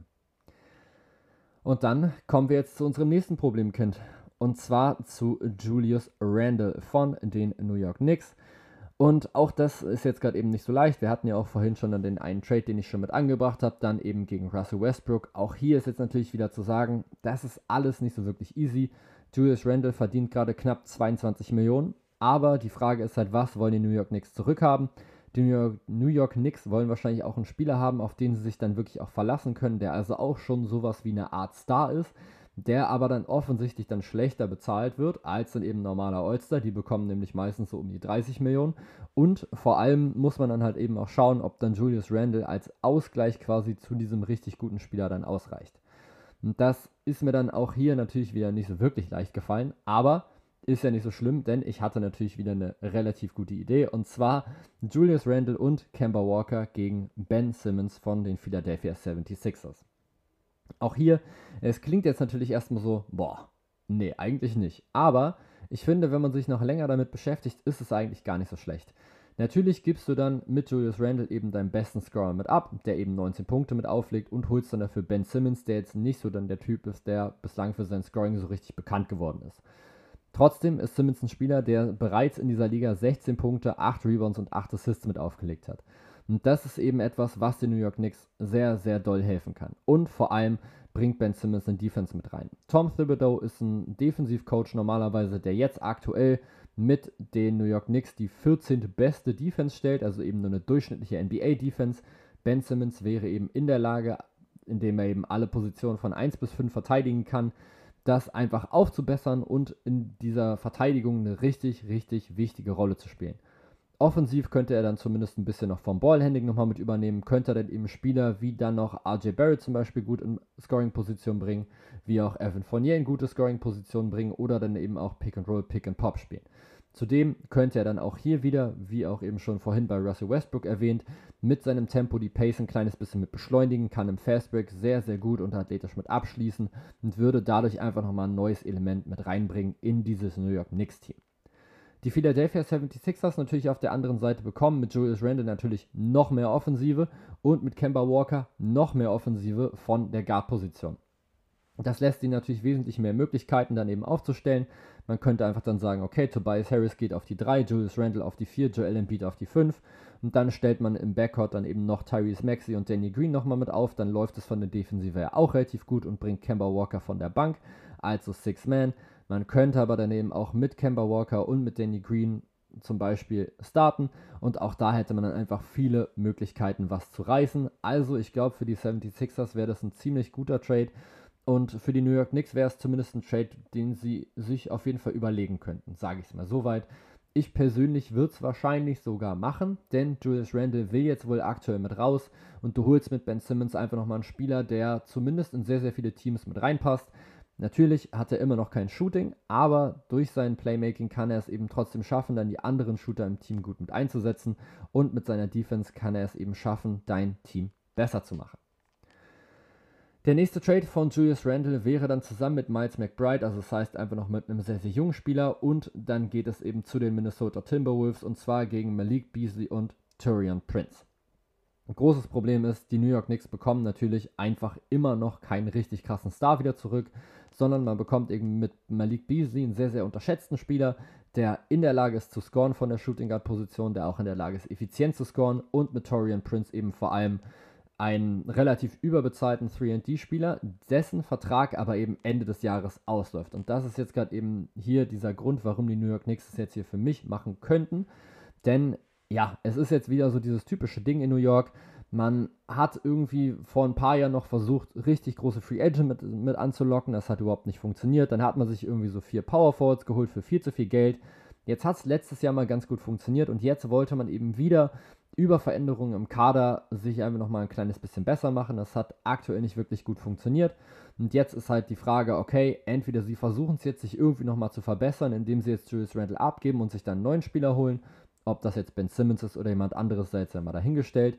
Und dann kommen wir jetzt zu unserem nächsten Problemkind. Und zwar zu Julius Randle von den New York Knicks. Und auch das ist jetzt gerade eben nicht so leicht. Wir hatten ja auch vorhin schon dann den einen Trade, den ich schon mit angebracht habe, dann eben gegen Russell Westbrook. Auch hier ist jetzt natürlich wieder zu sagen, das ist alles nicht so wirklich easy. Julius Randle verdient gerade knapp 22 Millionen. Aber die Frage ist halt, was wollen die New York Knicks zurückhaben? Die New York, New York Knicks wollen wahrscheinlich auch einen Spieler haben, auf den sie sich dann wirklich auch verlassen können, der also auch schon sowas wie eine Art Star ist der aber dann offensichtlich dann schlechter bezahlt wird als dann eben normaler All-Star. Die bekommen nämlich meistens so um die 30 Millionen. Und vor allem muss man dann halt eben auch schauen, ob dann Julius Randle als Ausgleich quasi zu diesem richtig guten Spieler dann ausreicht. Und das ist mir dann auch hier natürlich wieder nicht so wirklich leicht gefallen, aber ist ja nicht so schlimm, denn ich hatte natürlich wieder eine relativ gute Idee. Und zwar Julius Randle und Kemba Walker gegen Ben Simmons von den Philadelphia 76ers. Auch hier, es klingt jetzt natürlich erstmal so, boah, nee, eigentlich nicht. Aber ich finde, wenn man sich noch länger damit beschäftigt, ist es eigentlich gar nicht so schlecht. Natürlich gibst du dann mit Julius Randle eben deinen besten Scorer mit ab, der eben 19 Punkte mit auflegt und holst dann dafür Ben Simmons, der jetzt nicht so dann der Typ ist, der bislang für sein Scoring so richtig bekannt geworden ist. Trotzdem ist Simmons ein Spieler, der bereits in dieser Liga 16 Punkte, 8 Rebounds und 8 Assists mit aufgelegt hat. Und das ist eben etwas, was den New York Knicks sehr, sehr doll helfen kann. Und vor allem bringt Ben Simmons in Defense mit rein. Tom Thibodeau ist ein Defensivcoach normalerweise, der jetzt aktuell mit den New York Knicks die 14. beste Defense stellt, also eben nur eine durchschnittliche NBA-Defense. Ben Simmons wäre eben in der Lage, indem er eben alle Positionen von 1 bis 5 verteidigen kann, das einfach aufzubessern und in dieser Verteidigung eine richtig, richtig wichtige Rolle zu spielen. Offensiv könnte er dann zumindest ein bisschen noch vom Ballhandling nochmal mit übernehmen, könnte er dann eben Spieler wie dann noch RJ Barrett zum Beispiel gut in Scoring-Position bringen, wie auch Evan Fournier in gute Scoring-Position bringen oder dann eben auch Pick-and-Roll, Pick-and-Pop spielen. Zudem könnte er dann auch hier wieder, wie auch eben schon vorhin bei Russell Westbrook erwähnt, mit seinem Tempo die Pace ein kleines bisschen mit beschleunigen, kann im Fastbreak sehr, sehr gut und athletisch mit abschließen und würde dadurch einfach nochmal ein neues Element mit reinbringen in dieses New York Knicks Team. Die Philadelphia 76ers natürlich auf der anderen Seite bekommen, mit Julius Randle natürlich noch mehr Offensive und mit Kemba Walker noch mehr Offensive von der Guard-Position. Das lässt ihnen natürlich wesentlich mehr Möglichkeiten dann eben aufzustellen. Man könnte einfach dann sagen, okay, Tobias Harris geht auf die 3, Julius Randle auf die 4, Joel Embiid auf die 5 und dann stellt man im Backcourt dann eben noch Tyrese Maxey und Danny Green nochmal mit auf. Dann läuft es von der Defensive her auch relativ gut und bringt Kemba Walker von der Bank, also Six Man. Man könnte aber daneben auch mit Kemba Walker und mit Danny Green zum Beispiel starten und auch da hätte man dann einfach viele Möglichkeiten, was zu reißen. Also ich glaube, für die 76ers wäre das ein ziemlich guter Trade und für die New York Knicks wäre es zumindest ein Trade, den sie sich auf jeden Fall überlegen könnten, sage ich es mal soweit. Ich persönlich würde es wahrscheinlich sogar machen, denn Julius Randle will jetzt wohl aktuell mit raus und du holst mit Ben Simmons einfach nochmal einen Spieler, der zumindest in sehr, sehr viele Teams mit reinpasst. Natürlich hat er immer noch kein Shooting, aber durch sein Playmaking kann er es eben trotzdem schaffen, dann die anderen Shooter im Team gut mit einzusetzen und mit seiner Defense kann er es eben schaffen, dein Team besser zu machen. Der nächste Trade von Julius Randle wäre dann zusammen mit Miles McBride, also das heißt einfach noch mit einem sehr, sehr jungen Spieler und dann geht es eben zu den Minnesota Timberwolves und zwar gegen Malik Beasley und Turion Prince. Ein großes Problem ist, die New York Knicks bekommen natürlich einfach immer noch keinen richtig krassen Star wieder zurück, sondern man bekommt eben mit Malik Beasley einen sehr, sehr unterschätzten Spieler, der in der Lage ist zu scoren von der Shooting Guard Position, der auch in der Lage ist, effizient zu scoren und mit Torian Prince eben vor allem einen relativ überbezahlten 3D-Spieler, dessen Vertrag aber eben Ende des Jahres ausläuft. Und das ist jetzt gerade eben hier dieser Grund, warum die New York Knicks es jetzt hier für mich machen könnten. Denn ja, es ist jetzt wieder so dieses typische Ding in New York. Man hat irgendwie vor ein paar Jahren noch versucht, richtig große Free Agent mit, mit anzulocken. Das hat überhaupt nicht funktioniert. Dann hat man sich irgendwie so vier Power Forwards geholt für viel zu viel Geld. Jetzt hat es letztes Jahr mal ganz gut funktioniert und jetzt wollte man eben wieder über Veränderungen im Kader sich einfach nochmal ein kleines bisschen besser machen. Das hat aktuell nicht wirklich gut funktioniert. Und jetzt ist halt die Frage, okay, entweder sie versuchen es jetzt sich irgendwie nochmal zu verbessern, indem sie jetzt Julius Randle abgeben und sich dann einen neuen Spieler holen, ob das jetzt Ben Simmons ist oder jemand anderes, sei jetzt ja mal dahingestellt.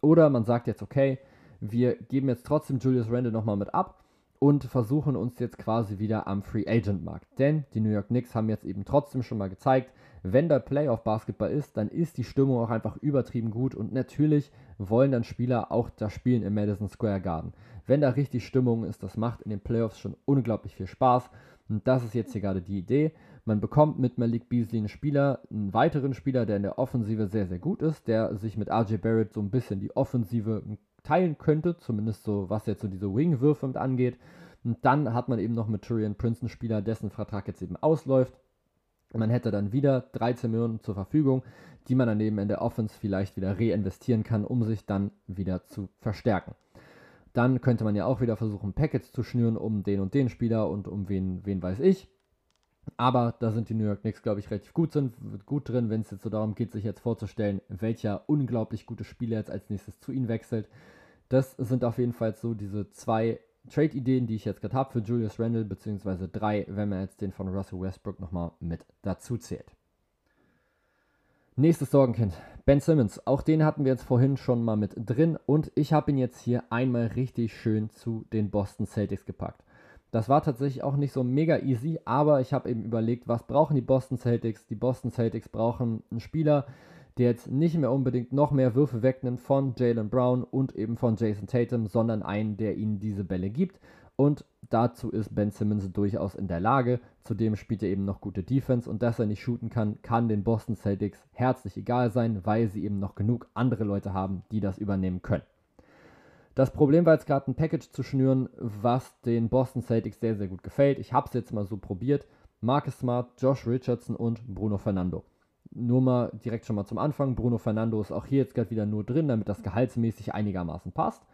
Oder man sagt jetzt, okay, wir geben jetzt trotzdem Julius Randle nochmal mit ab und versuchen uns jetzt quasi wieder am Free Agent Markt. Denn die New York Knicks haben jetzt eben trotzdem schon mal gezeigt, wenn da Playoff Basketball ist, dann ist die Stimmung auch einfach übertrieben gut und natürlich wollen dann Spieler auch da spielen im Madison Square Garden. Wenn da richtig Stimmung ist, das macht in den Playoffs schon unglaublich viel Spaß und das ist jetzt hier gerade die Idee. Man bekommt mit Malik Beasley einen Spieler, einen weiteren Spieler, der in der Offensive sehr, sehr gut ist, der sich mit RJ Barrett so ein bisschen die Offensive teilen könnte, zumindest so, was jetzt so diese Wing-Würfe mit angeht. Und dann hat man eben noch mit Tyrion Prince einen Spieler, dessen Vertrag jetzt eben ausläuft. Man hätte dann wieder 13 Millionen zur Verfügung, die man dann eben in der Offense vielleicht wieder reinvestieren kann, um sich dann wieder zu verstärken. Dann könnte man ja auch wieder versuchen, Packets zu schnüren um den und den Spieler und um wen, wen weiß ich. Aber da sind die New York Knicks, glaube ich, relativ gut, sind, gut drin, wenn es jetzt so darum geht, sich jetzt vorzustellen, welcher unglaublich gute Spieler jetzt als nächstes zu ihnen wechselt. Das sind auf jeden Fall so diese zwei Trade-Ideen, die ich jetzt gerade habe für Julius Randle, beziehungsweise drei, wenn man jetzt den von Russell Westbrook nochmal mit dazu zählt. Nächstes Sorgenkind, Ben Simmons. Auch den hatten wir jetzt vorhin schon mal mit drin und ich habe ihn jetzt hier einmal richtig schön zu den Boston Celtics gepackt. Das war tatsächlich auch nicht so mega easy, aber ich habe eben überlegt, was brauchen die Boston Celtics? Die Boston Celtics brauchen einen Spieler, der jetzt nicht mehr unbedingt noch mehr Würfe wegnimmt von Jalen Brown und eben von Jason Tatum, sondern einen, der ihnen diese Bälle gibt. Und dazu ist Ben Simmons durchaus in der Lage. Zudem spielt er eben noch gute Defense und dass er nicht shooten kann, kann den Boston Celtics herzlich egal sein, weil sie eben noch genug andere Leute haben, die das übernehmen können. Das Problem war jetzt gerade ein Package zu schnüren, was den Boston Celtics sehr, sehr gut gefällt. Ich habe es jetzt mal so probiert. Marcus Smart, Josh Richardson und Bruno Fernando. Nur mal direkt schon mal zum Anfang. Bruno Fernando ist auch hier jetzt gerade wieder nur drin, damit das gehaltsmäßig einigermaßen passt.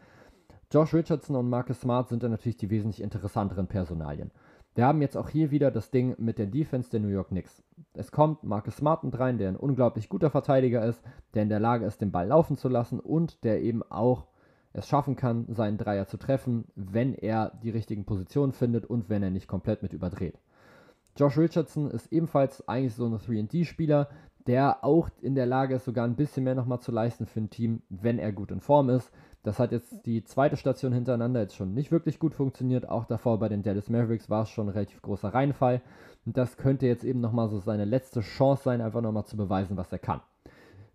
Josh Richardson und Marcus Smart sind dann natürlich die wesentlich interessanteren Personalien. Wir haben jetzt auch hier wieder das Ding mit der Defense der New York Knicks. Es kommt Marcus Smart mit rein, der ein unglaublich guter Verteidiger ist, der in der Lage ist, den Ball laufen zu lassen und der eben auch es schaffen kann, seinen Dreier zu treffen, wenn er die richtigen Positionen findet und wenn er nicht komplett mit überdreht. Josh Richardson ist ebenfalls eigentlich so ein 3D-Spieler, der auch in der Lage ist, sogar ein bisschen mehr nochmal zu leisten für ein Team, wenn er gut in Form ist. Das hat jetzt die zweite Station hintereinander jetzt schon nicht wirklich gut funktioniert. Auch davor bei den Dallas Mavericks war es schon ein relativ großer Reinfall. Und das könnte jetzt eben nochmal so seine letzte Chance sein, einfach nochmal zu beweisen, was er kann.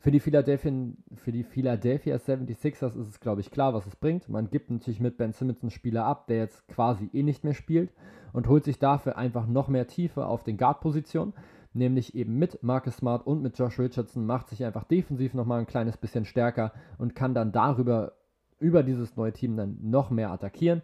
Für die, Philadelphia, für die Philadelphia 76ers ist es, glaube ich, klar, was es bringt. Man gibt natürlich mit Ben Simmons einen Spieler ab, der jetzt quasi eh nicht mehr spielt und holt sich dafür einfach noch mehr Tiefe auf den Guard-Positionen. Nämlich eben mit Marcus Smart und mit Josh Richardson macht sich einfach defensiv nochmal ein kleines bisschen stärker und kann dann darüber, über dieses neue Team dann noch mehr attackieren.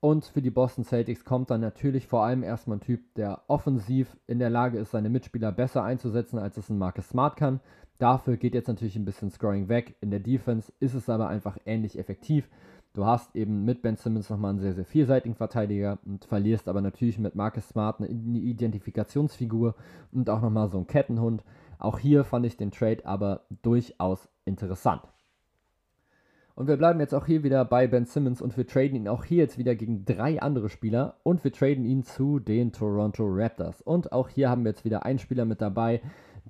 Und für die Boston Celtics kommt dann natürlich vor allem erstmal ein Typ, der offensiv in der Lage ist, seine Mitspieler besser einzusetzen, als es ein Marcus Smart kann. Dafür geht jetzt natürlich ein bisschen Scoring weg. In der Defense ist es aber einfach ähnlich effektiv. Du hast eben mit Ben Simmons nochmal einen sehr, sehr vielseitigen Verteidiger und verlierst aber natürlich mit Marcus Smart eine Identifikationsfigur und auch nochmal so einen Kettenhund. Auch hier fand ich den Trade aber durchaus interessant. Und wir bleiben jetzt auch hier wieder bei Ben Simmons und wir traden ihn auch hier jetzt wieder gegen drei andere Spieler und wir traden ihn zu den Toronto Raptors. Und auch hier haben wir jetzt wieder einen Spieler mit dabei,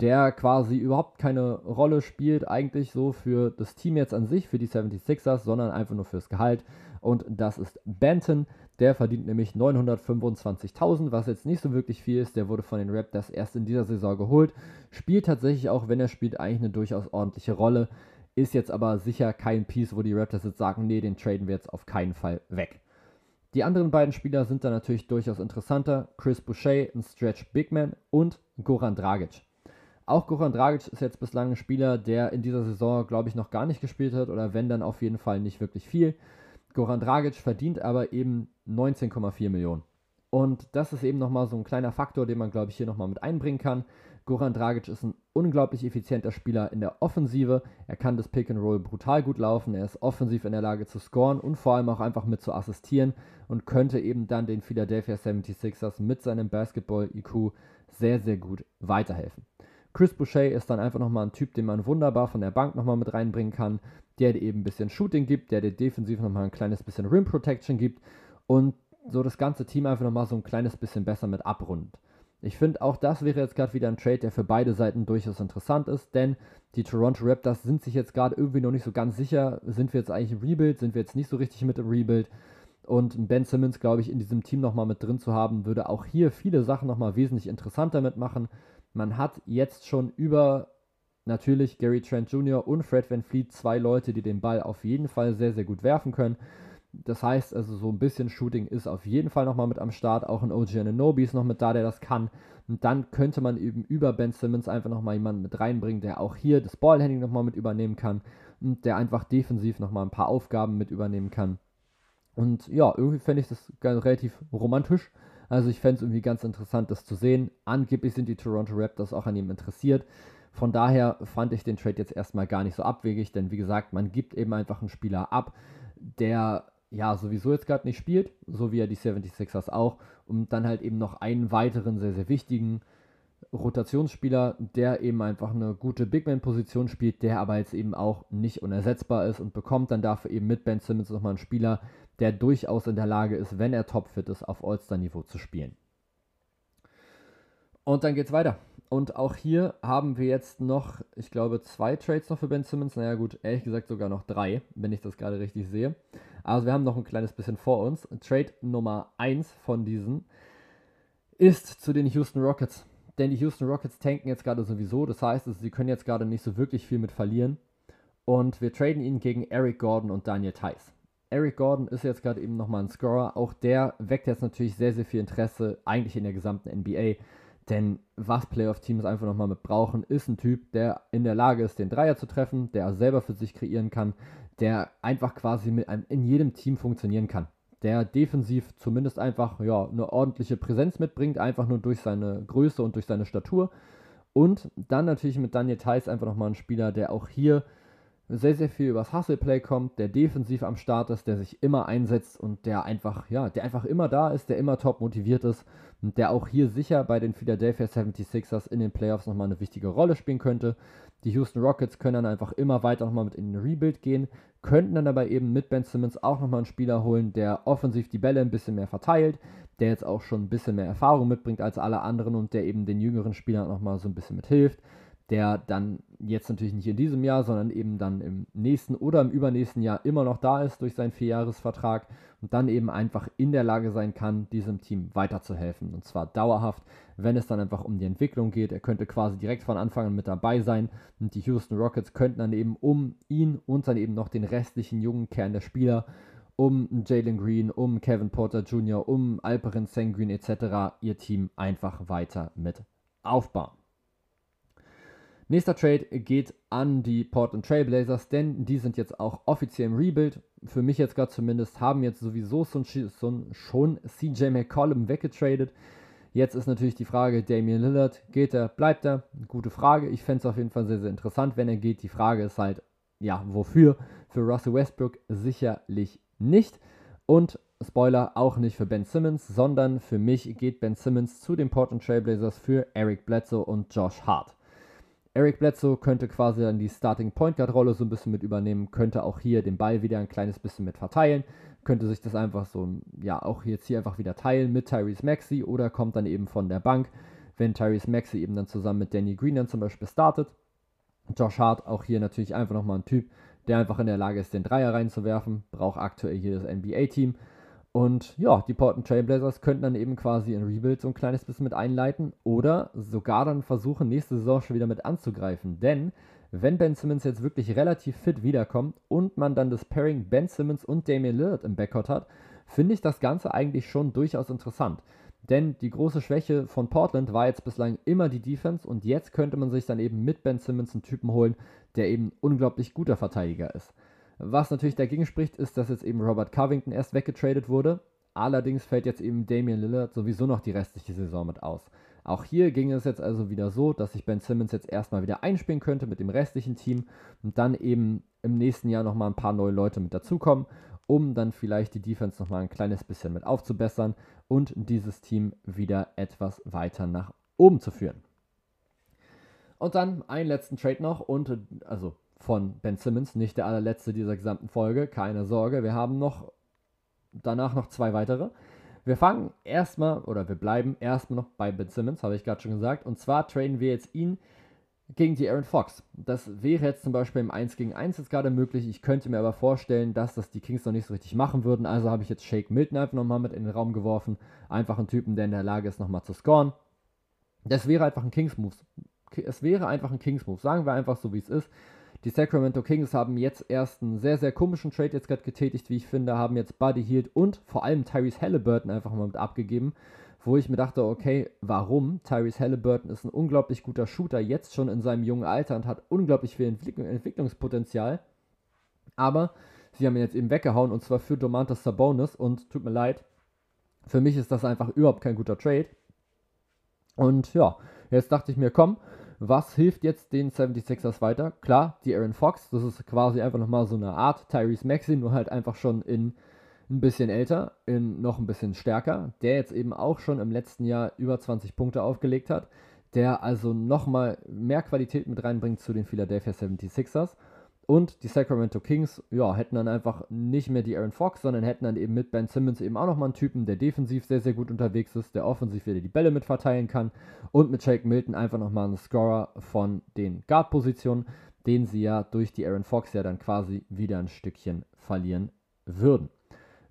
der quasi überhaupt keine Rolle spielt, eigentlich so für das Team jetzt an sich, für die 76ers, sondern einfach nur fürs Gehalt. Und das ist Benton. Der verdient nämlich 925.000, was jetzt nicht so wirklich viel ist. Der wurde von den Raptors erst in dieser Saison geholt. Spielt tatsächlich auch, wenn er spielt, eigentlich eine durchaus ordentliche Rolle. Ist jetzt aber sicher kein Piece, wo die Raptors jetzt sagen, nee, den traden wir jetzt auf keinen Fall weg. Die anderen beiden Spieler sind dann natürlich durchaus interessanter. Chris Boucher, ein Stretch Bigman und Goran Dragic. Auch Goran Dragic ist jetzt bislang ein Spieler, der in dieser Saison, glaube ich, noch gar nicht gespielt hat oder wenn dann auf jeden Fall nicht wirklich viel. Goran Dragic verdient aber eben 19,4 Millionen. Und das ist eben nochmal so ein kleiner Faktor, den man, glaube ich, hier nochmal mit einbringen kann. Goran Dragic ist ein unglaublich effizienter Spieler in der Offensive. Er kann das Pick and Roll brutal gut laufen. Er ist offensiv in der Lage zu scoren und vor allem auch einfach mit zu assistieren und könnte eben dann den Philadelphia 76ers mit seinem Basketball-IQ sehr, sehr gut weiterhelfen. Chris Boucher ist dann einfach nochmal ein Typ, den man wunderbar von der Bank nochmal mit reinbringen kann, der dir eben ein bisschen Shooting gibt, der dir defensiv nochmal ein kleines bisschen Rim Protection gibt und so das ganze Team einfach nochmal so ein kleines bisschen besser mit abrundet. Ich finde, auch das wäre jetzt gerade wieder ein Trade, der für beide Seiten durchaus interessant ist, denn die Toronto Raptors sind sich jetzt gerade irgendwie noch nicht so ganz sicher, sind wir jetzt eigentlich im Rebuild, sind wir jetzt nicht so richtig mit im Rebuild. Und Ben Simmons, glaube ich, in diesem Team nochmal mit drin zu haben, würde auch hier viele Sachen nochmal wesentlich interessanter mitmachen. Man hat jetzt schon über natürlich Gary Trent Jr. und Fred Van Fleet zwei Leute, die den Ball auf jeden Fall sehr, sehr gut werfen können. Das heißt also, so ein bisschen Shooting ist auf jeden Fall nochmal mit am Start. Auch ein OG Ananobi ist noch mit da, der das kann. Und dann könnte man eben über Ben Simmons einfach nochmal jemanden mit reinbringen, der auch hier das Ballhandling nochmal mit übernehmen kann. Und der einfach defensiv nochmal ein paar Aufgaben mit übernehmen kann. Und ja, irgendwie fände ich das relativ romantisch. Also ich fände es irgendwie ganz interessant, das zu sehen. Angeblich sind die Toronto Raptors auch an ihm interessiert. Von daher fand ich den Trade jetzt erstmal gar nicht so abwegig, denn wie gesagt, man gibt eben einfach einen Spieler ab, der ja sowieso jetzt gerade nicht spielt, so wie er die 76ers auch, und dann halt eben noch einen weiteren sehr, sehr wichtigen Rotationsspieler, der eben einfach eine gute Bigman-Position spielt, der aber jetzt eben auch nicht unersetzbar ist und bekommt dann dafür eben mit Ben Simmons nochmal einen Spieler, der durchaus in der Lage ist, wenn er topfit ist, auf All-Star-Niveau zu spielen. Und dann geht's weiter. Und auch hier haben wir jetzt noch, ich glaube, zwei Trades noch für Ben Simmons. Naja, gut, ehrlich gesagt sogar noch drei, wenn ich das gerade richtig sehe. Also wir haben noch ein kleines bisschen vor uns. Trade Nummer 1 von diesen ist zu den Houston Rockets. denn die Houston Rockets tanken jetzt gerade sowieso. Das heißt, sie können jetzt gerade nicht so wirklich viel mit verlieren. Und wir traden ihn gegen Eric Gordon und Daniel Theiss. Eric Gordon ist jetzt gerade eben nochmal ein Scorer. Auch der weckt jetzt natürlich sehr, sehr viel Interesse, eigentlich in der gesamten NBA. Denn was Playoff-Teams einfach nochmal mit brauchen, ist ein Typ, der in der Lage ist, den Dreier zu treffen, der selber für sich kreieren kann, der einfach quasi mit einem, in jedem Team funktionieren kann. Der defensiv zumindest einfach ja, eine ordentliche Präsenz mitbringt, einfach nur durch seine Größe und durch seine Statur. Und dann natürlich mit Daniel Theiss einfach nochmal ein Spieler, der auch hier sehr, sehr viel übers Hustle-Play kommt, der defensiv am Start ist, der sich immer einsetzt und der einfach, ja, der einfach immer da ist, der immer top motiviert ist und der auch hier sicher bei den Philadelphia 76ers in den Playoffs nochmal eine wichtige Rolle spielen könnte. Die Houston Rockets können dann einfach immer weiter nochmal mit in den Rebuild gehen, könnten dann aber eben mit Ben Simmons auch nochmal einen Spieler holen, der offensiv die Bälle ein bisschen mehr verteilt, der jetzt auch schon ein bisschen mehr Erfahrung mitbringt als alle anderen und der eben den jüngeren Spielern nochmal so ein bisschen mithilft der dann jetzt natürlich nicht in diesem Jahr, sondern eben dann im nächsten oder im übernächsten Jahr immer noch da ist durch seinen Vierjahresvertrag und dann eben einfach in der Lage sein kann, diesem Team weiterzuhelfen. Und zwar dauerhaft, wenn es dann einfach um die Entwicklung geht. Er könnte quasi direkt von Anfang an mit dabei sein und die Houston Rockets könnten dann eben um ihn und dann eben noch den restlichen jungen Kern der Spieler um Jalen Green, um Kevin Porter Jr., um Alperin Senguin etc. ihr Team einfach weiter mit aufbauen. Nächster Trade geht an die Portland Trailblazers, denn die sind jetzt auch offiziell im Rebuild. Für mich jetzt gerade zumindest haben jetzt sowieso schon CJ McCollum weggetradet. Jetzt ist natürlich die Frage, Damian Lillard, geht er, bleibt er? Gute Frage. Ich fände es auf jeden Fall sehr, sehr interessant, wenn er geht. Die Frage ist halt, ja, wofür? Für Russell Westbrook sicherlich nicht. Und Spoiler, auch nicht für Ben Simmons, sondern für mich geht Ben Simmons zu den Portland Trailblazers für Eric Bledsoe und Josh Hart. Eric Bledsoe könnte quasi dann die Starting Point Guard Rolle so ein bisschen mit übernehmen, könnte auch hier den Ball wieder ein kleines bisschen mit verteilen, könnte sich das einfach so, ja, auch jetzt hier einfach wieder teilen mit Tyrese Maxey oder kommt dann eben von der Bank, wenn Tyrese Maxey eben dann zusammen mit Danny Green dann zum Beispiel startet. Josh Hart auch hier natürlich einfach nochmal ein Typ, der einfach in der Lage ist, den Dreier reinzuwerfen, braucht aktuell hier das NBA-Team und ja, die Portland Trailblazers könnten dann eben quasi in Rebuild so ein kleines bisschen mit einleiten oder sogar dann versuchen, nächste Saison schon wieder mit anzugreifen. Denn wenn Ben Simmons jetzt wirklich relativ fit wiederkommt und man dann das Pairing Ben Simmons und Damian Lillard im Backcourt hat, finde ich das Ganze eigentlich schon durchaus interessant. Denn die große Schwäche von Portland war jetzt bislang immer die Defense und jetzt könnte man sich dann eben mit Ben Simmons einen Typen holen, der eben unglaublich guter Verteidiger ist. Was natürlich dagegen spricht, ist, dass jetzt eben Robert Covington erst weggetradet wurde. Allerdings fällt jetzt eben Damian Lillard sowieso noch die restliche Saison mit aus. Auch hier ging es jetzt also wieder so, dass sich Ben Simmons jetzt erstmal wieder einspielen könnte mit dem restlichen Team und dann eben im nächsten Jahr nochmal ein paar neue Leute mit dazukommen, um dann vielleicht die Defense nochmal ein kleines bisschen mit aufzubessern und dieses Team wieder etwas weiter nach oben zu führen. Und dann einen letzten Trade noch und also von Ben Simmons, nicht der allerletzte dieser gesamten Folge, keine Sorge, wir haben noch danach noch zwei weitere. Wir fangen erstmal, oder wir bleiben erstmal noch bei Ben Simmons, habe ich gerade schon gesagt, und zwar traden wir jetzt ihn gegen die Aaron Fox. Das wäre jetzt zum Beispiel im 1 gegen 1 jetzt gerade möglich. Ich könnte mir aber vorstellen, dass das die Kings noch nicht so richtig machen würden. Also habe ich jetzt Shake Milton einfach nochmal mit in den Raum geworfen. Einfach einen Typen, der in der Lage ist, nochmal zu scoren. Das wäre einfach ein Kings-Move. Es wäre einfach ein Kings-Move. Sagen wir einfach so, wie es ist. Die Sacramento Kings haben jetzt erst einen sehr, sehr komischen Trade jetzt gerade getätigt, wie ich finde, haben jetzt Buddy Hield und vor allem Tyrese Halliburton einfach mal mit abgegeben, wo ich mir dachte, okay, warum? Tyrese Halliburton ist ein unglaublich guter Shooter, jetzt schon in seinem jungen Alter und hat unglaublich viel Entwick Entwicklungspotenzial. Aber sie haben ihn jetzt eben weggehauen und zwar für Domantas Sabonis und tut mir leid, für mich ist das einfach überhaupt kein guter Trade. Und ja, jetzt dachte ich mir, komm, was hilft jetzt den 76ers weiter? Klar, die Aaron Fox, das ist quasi einfach nochmal so eine Art Tyrese Maxey, nur halt einfach schon in ein bisschen älter, in noch ein bisschen stärker, der jetzt eben auch schon im letzten Jahr über 20 Punkte aufgelegt hat, der also nochmal mehr Qualität mit reinbringt zu den Philadelphia 76ers und die Sacramento Kings, ja, hätten dann einfach nicht mehr die Aaron Fox, sondern hätten dann eben mit Ben Simmons eben auch nochmal einen Typen, der defensiv sehr, sehr gut unterwegs ist, der offensiv wieder die Bälle mit verteilen kann und mit Shake Milton einfach nochmal einen Scorer von den Guard-Positionen, den sie ja durch die Aaron Fox ja dann quasi wieder ein Stückchen verlieren würden.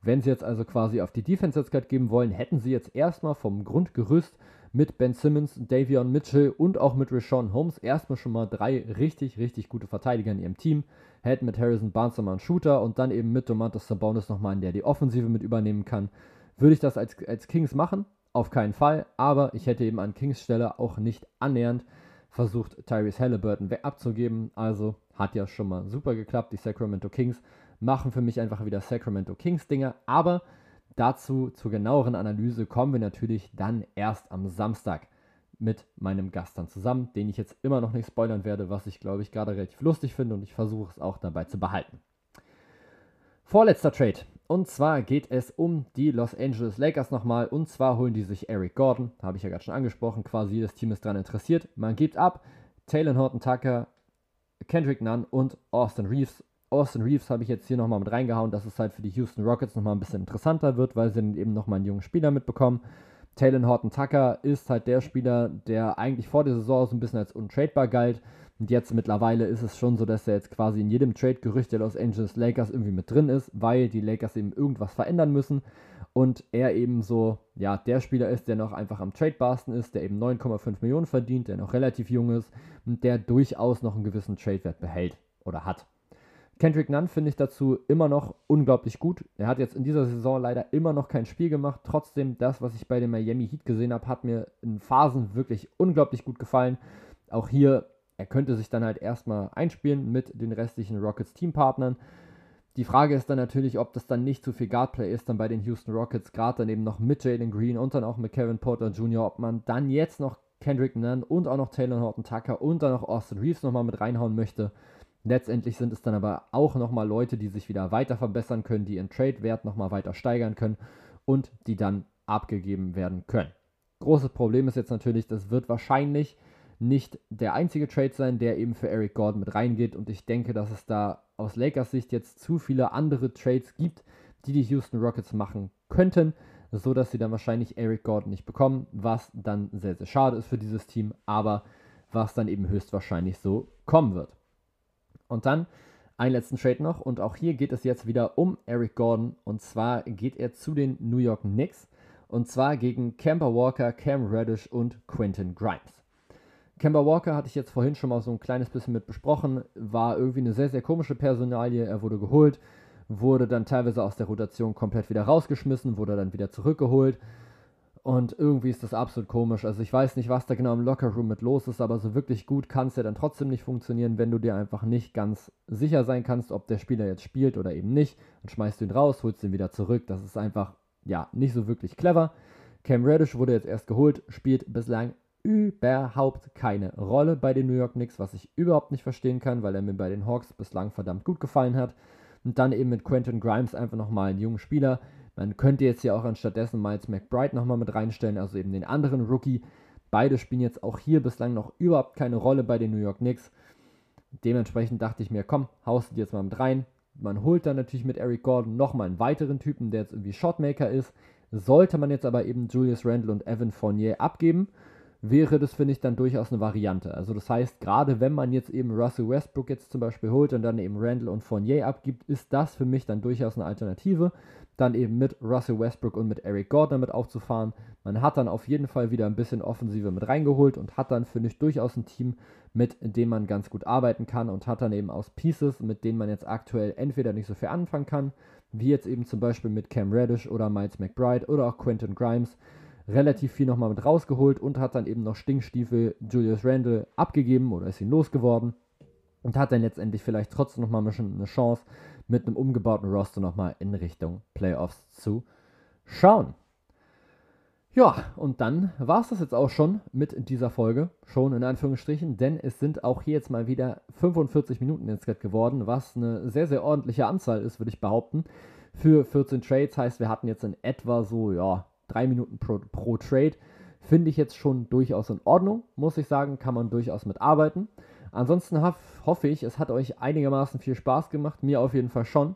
Wenn sie jetzt also quasi auf die Defense jetzt gerade geben wollen, hätten sie jetzt erstmal vom Grundgerüst mit Ben Simmons, Davion Mitchell und auch mit Rashawn Holmes erstmal schon mal drei richtig, richtig gute Verteidiger in ihrem Team. Hätten mit Harrison Barnes nochmal einen Shooter und dann eben mit Domantas Sabonis nochmal einen, der die Offensive mit übernehmen kann. Würde ich das als, als Kings machen? Auf keinen Fall, aber ich hätte eben an Kings Stelle auch nicht annähernd versucht, Tyrese Halliburton abzugeben. Also hat ja schon mal super geklappt. Die Sacramento Kings machen für mich einfach wieder Sacramento Kings Dinge, aber Dazu zur genaueren Analyse kommen wir natürlich dann erst am Samstag mit meinem Gast dann zusammen, den ich jetzt immer noch nicht spoilern werde, was ich glaube ich gerade relativ lustig finde und ich versuche es auch dabei zu behalten. Vorletzter Trade. Und zwar geht es um die Los Angeles Lakers nochmal. Und zwar holen die sich Eric Gordon. Habe ich ja gerade schon angesprochen. Quasi jedes Team ist daran interessiert. Man gibt ab Taylor Horton Tucker, Kendrick Nunn und Austin Reeves. Austin Reeves habe ich jetzt hier nochmal mit reingehauen, dass es halt für die Houston Rockets nochmal ein bisschen interessanter wird, weil sie dann eben nochmal einen jungen Spieler mitbekommen. Taylor Horton Tucker ist halt der Spieler, der eigentlich vor der Saison so ein bisschen als untradebar galt. Und jetzt mittlerweile ist es schon so, dass er jetzt quasi in jedem Trade-Gerücht der Los Angeles Lakers irgendwie mit drin ist, weil die Lakers eben irgendwas verändern müssen. Und er eben so, ja, der Spieler ist, der noch einfach am Trade-Barsten ist, der eben 9,5 Millionen verdient, der noch relativ jung ist und der durchaus noch einen gewissen Trade-Wert behält oder hat. Kendrick Nunn finde ich dazu immer noch unglaublich gut. Er hat jetzt in dieser Saison leider immer noch kein Spiel gemacht. Trotzdem, das, was ich bei dem Miami Heat gesehen habe, hat mir in Phasen wirklich unglaublich gut gefallen. Auch hier, er könnte sich dann halt erstmal einspielen mit den restlichen Rockets Teampartnern. Die Frage ist dann natürlich, ob das dann nicht zu viel Guardplay ist, dann bei den Houston Rockets, gerade dann eben noch mit Jalen Green und dann auch mit Kevin Porter Jr., ob man dann jetzt noch Kendrick Nunn und auch noch Taylor Horton Tucker und dann noch Austin Reeves nochmal mit reinhauen möchte. Letztendlich sind es dann aber auch nochmal Leute, die sich wieder weiter verbessern können, die ihren Trade-Wert nochmal weiter steigern können und die dann abgegeben werden können. Großes Problem ist jetzt natürlich, das wird wahrscheinlich nicht der einzige Trade sein, der eben für Eric Gordon mit reingeht. Und ich denke, dass es da aus Lakers Sicht jetzt zu viele andere Trades gibt, die die Houston Rockets machen könnten, so dass sie dann wahrscheinlich Eric Gordon nicht bekommen, was dann sehr, sehr schade ist für dieses Team, aber was dann eben höchstwahrscheinlich so kommen wird. Und dann einen letzten Trade noch. Und auch hier geht es jetzt wieder um Eric Gordon. Und zwar geht er zu den New York Knicks. Und zwar gegen Kemba Walker, Cam Reddish und Quentin Grimes. Kemba Walker hatte ich jetzt vorhin schon mal so ein kleines bisschen mit besprochen, war irgendwie eine sehr, sehr komische Personalie. Er wurde geholt, wurde dann teilweise aus der Rotation komplett wieder rausgeschmissen, wurde dann wieder zurückgeholt und irgendwie ist das absolut komisch. Also ich weiß nicht, was da genau im Lockerroom mit los ist, aber so wirklich gut kann es ja dann trotzdem nicht funktionieren, wenn du dir einfach nicht ganz sicher sein kannst, ob der Spieler jetzt spielt oder eben nicht. Dann schmeißt du ihn raus, holst ihn wieder zurück. Das ist einfach, ja, nicht so wirklich clever. Cam Reddish wurde jetzt erst geholt, spielt bislang überhaupt keine Rolle bei den New York Knicks, was ich überhaupt nicht verstehen kann, weil er mir bei den Hawks bislang verdammt gut gefallen hat. Und dann eben mit Quentin Grimes einfach nochmal einen jungen Spieler, man könnte jetzt ja auch anstattdessen Miles McBride nochmal mit reinstellen, also eben den anderen Rookie. Beide spielen jetzt auch hier bislang noch überhaupt keine Rolle bei den New York Knicks. Dementsprechend dachte ich mir, komm, haust die jetzt mal mit rein. Man holt dann natürlich mit Eric Gordon nochmal einen weiteren Typen, der jetzt irgendwie Shotmaker ist. Sollte man jetzt aber eben Julius Randle und Evan Fournier abgeben, wäre das, finde ich, dann durchaus eine Variante. Also das heißt, gerade wenn man jetzt eben Russell Westbrook jetzt zum Beispiel holt und dann eben Randall und Fournier abgibt, ist das für mich dann durchaus eine Alternative. Dann eben mit Russell Westbrook und mit Eric Gordon mit aufzufahren. Man hat dann auf jeden Fall wieder ein bisschen Offensive mit reingeholt und hat dann, finde ich, durchaus ein Team, mit dem man ganz gut arbeiten kann und hat dann eben aus Pieces, mit denen man jetzt aktuell entweder nicht so viel anfangen kann, wie jetzt eben zum Beispiel mit Cam Reddish oder Miles McBride oder auch Quentin Grimes, relativ viel nochmal mit rausgeholt und hat dann eben noch Stinkstiefel Julius Randle abgegeben oder ist ihn losgeworden und hat dann letztendlich vielleicht trotzdem nochmal eine Chance, mit einem umgebauten Roster nochmal in Richtung Playoffs zu schauen. Ja, und dann war es das jetzt auch schon mit dieser Folge, schon in Anführungsstrichen, denn es sind auch hier jetzt mal wieder 45 Minuten insgesamt geworden, was eine sehr, sehr ordentliche Anzahl ist, würde ich behaupten. Für 14 Trades heißt, wir hatten jetzt in etwa so, ja, drei Minuten pro, pro Trade. Finde ich jetzt schon durchaus in Ordnung, muss ich sagen, kann man durchaus mitarbeiten. Ansonsten hoffe ich, es hat euch einigermaßen viel Spaß gemacht, mir auf jeden Fall schon.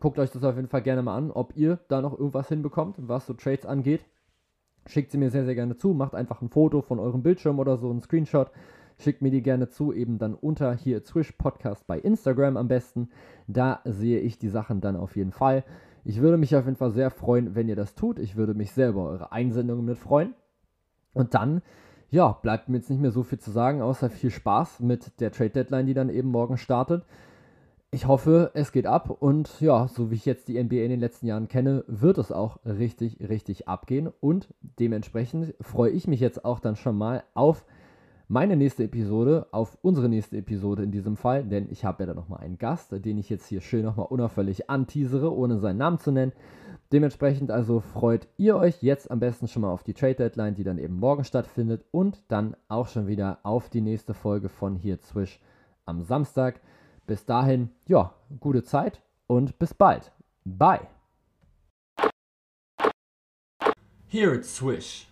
Guckt euch das auf jeden Fall gerne mal an, ob ihr da noch irgendwas hinbekommt, was so Trades angeht. Schickt sie mir sehr, sehr gerne zu. Macht einfach ein Foto von eurem Bildschirm oder so, ein Screenshot. Schickt mir die gerne zu, eben dann unter hier Swish Podcast bei Instagram am besten. Da sehe ich die Sachen dann auf jeden Fall. Ich würde mich auf jeden Fall sehr freuen, wenn ihr das tut. Ich würde mich sehr über eure Einsendungen mit freuen. Und dann, ja, bleibt mir jetzt nicht mehr so viel zu sagen, außer viel Spaß mit der Trade Deadline, die dann eben morgen startet. Ich hoffe, es geht ab und ja, so wie ich jetzt die NBA in den letzten Jahren kenne, wird es auch richtig, richtig abgehen und dementsprechend freue ich mich jetzt auch dann schon mal auf meine nächste Episode, auf unsere nächste Episode in diesem Fall, denn ich habe ja dann nochmal einen Gast, den ich jetzt hier schön nochmal unauffällig anteasere, ohne seinen Namen zu nennen. Dementsprechend also freut ihr euch jetzt am besten schon mal auf die Trade Deadline, die dann eben morgen stattfindet und dann auch schon wieder auf die nächste Folge von hier Zwisch am Samstag. Bis dahin, ja, gute Zeit und bis bald. Bye. Here at Swish.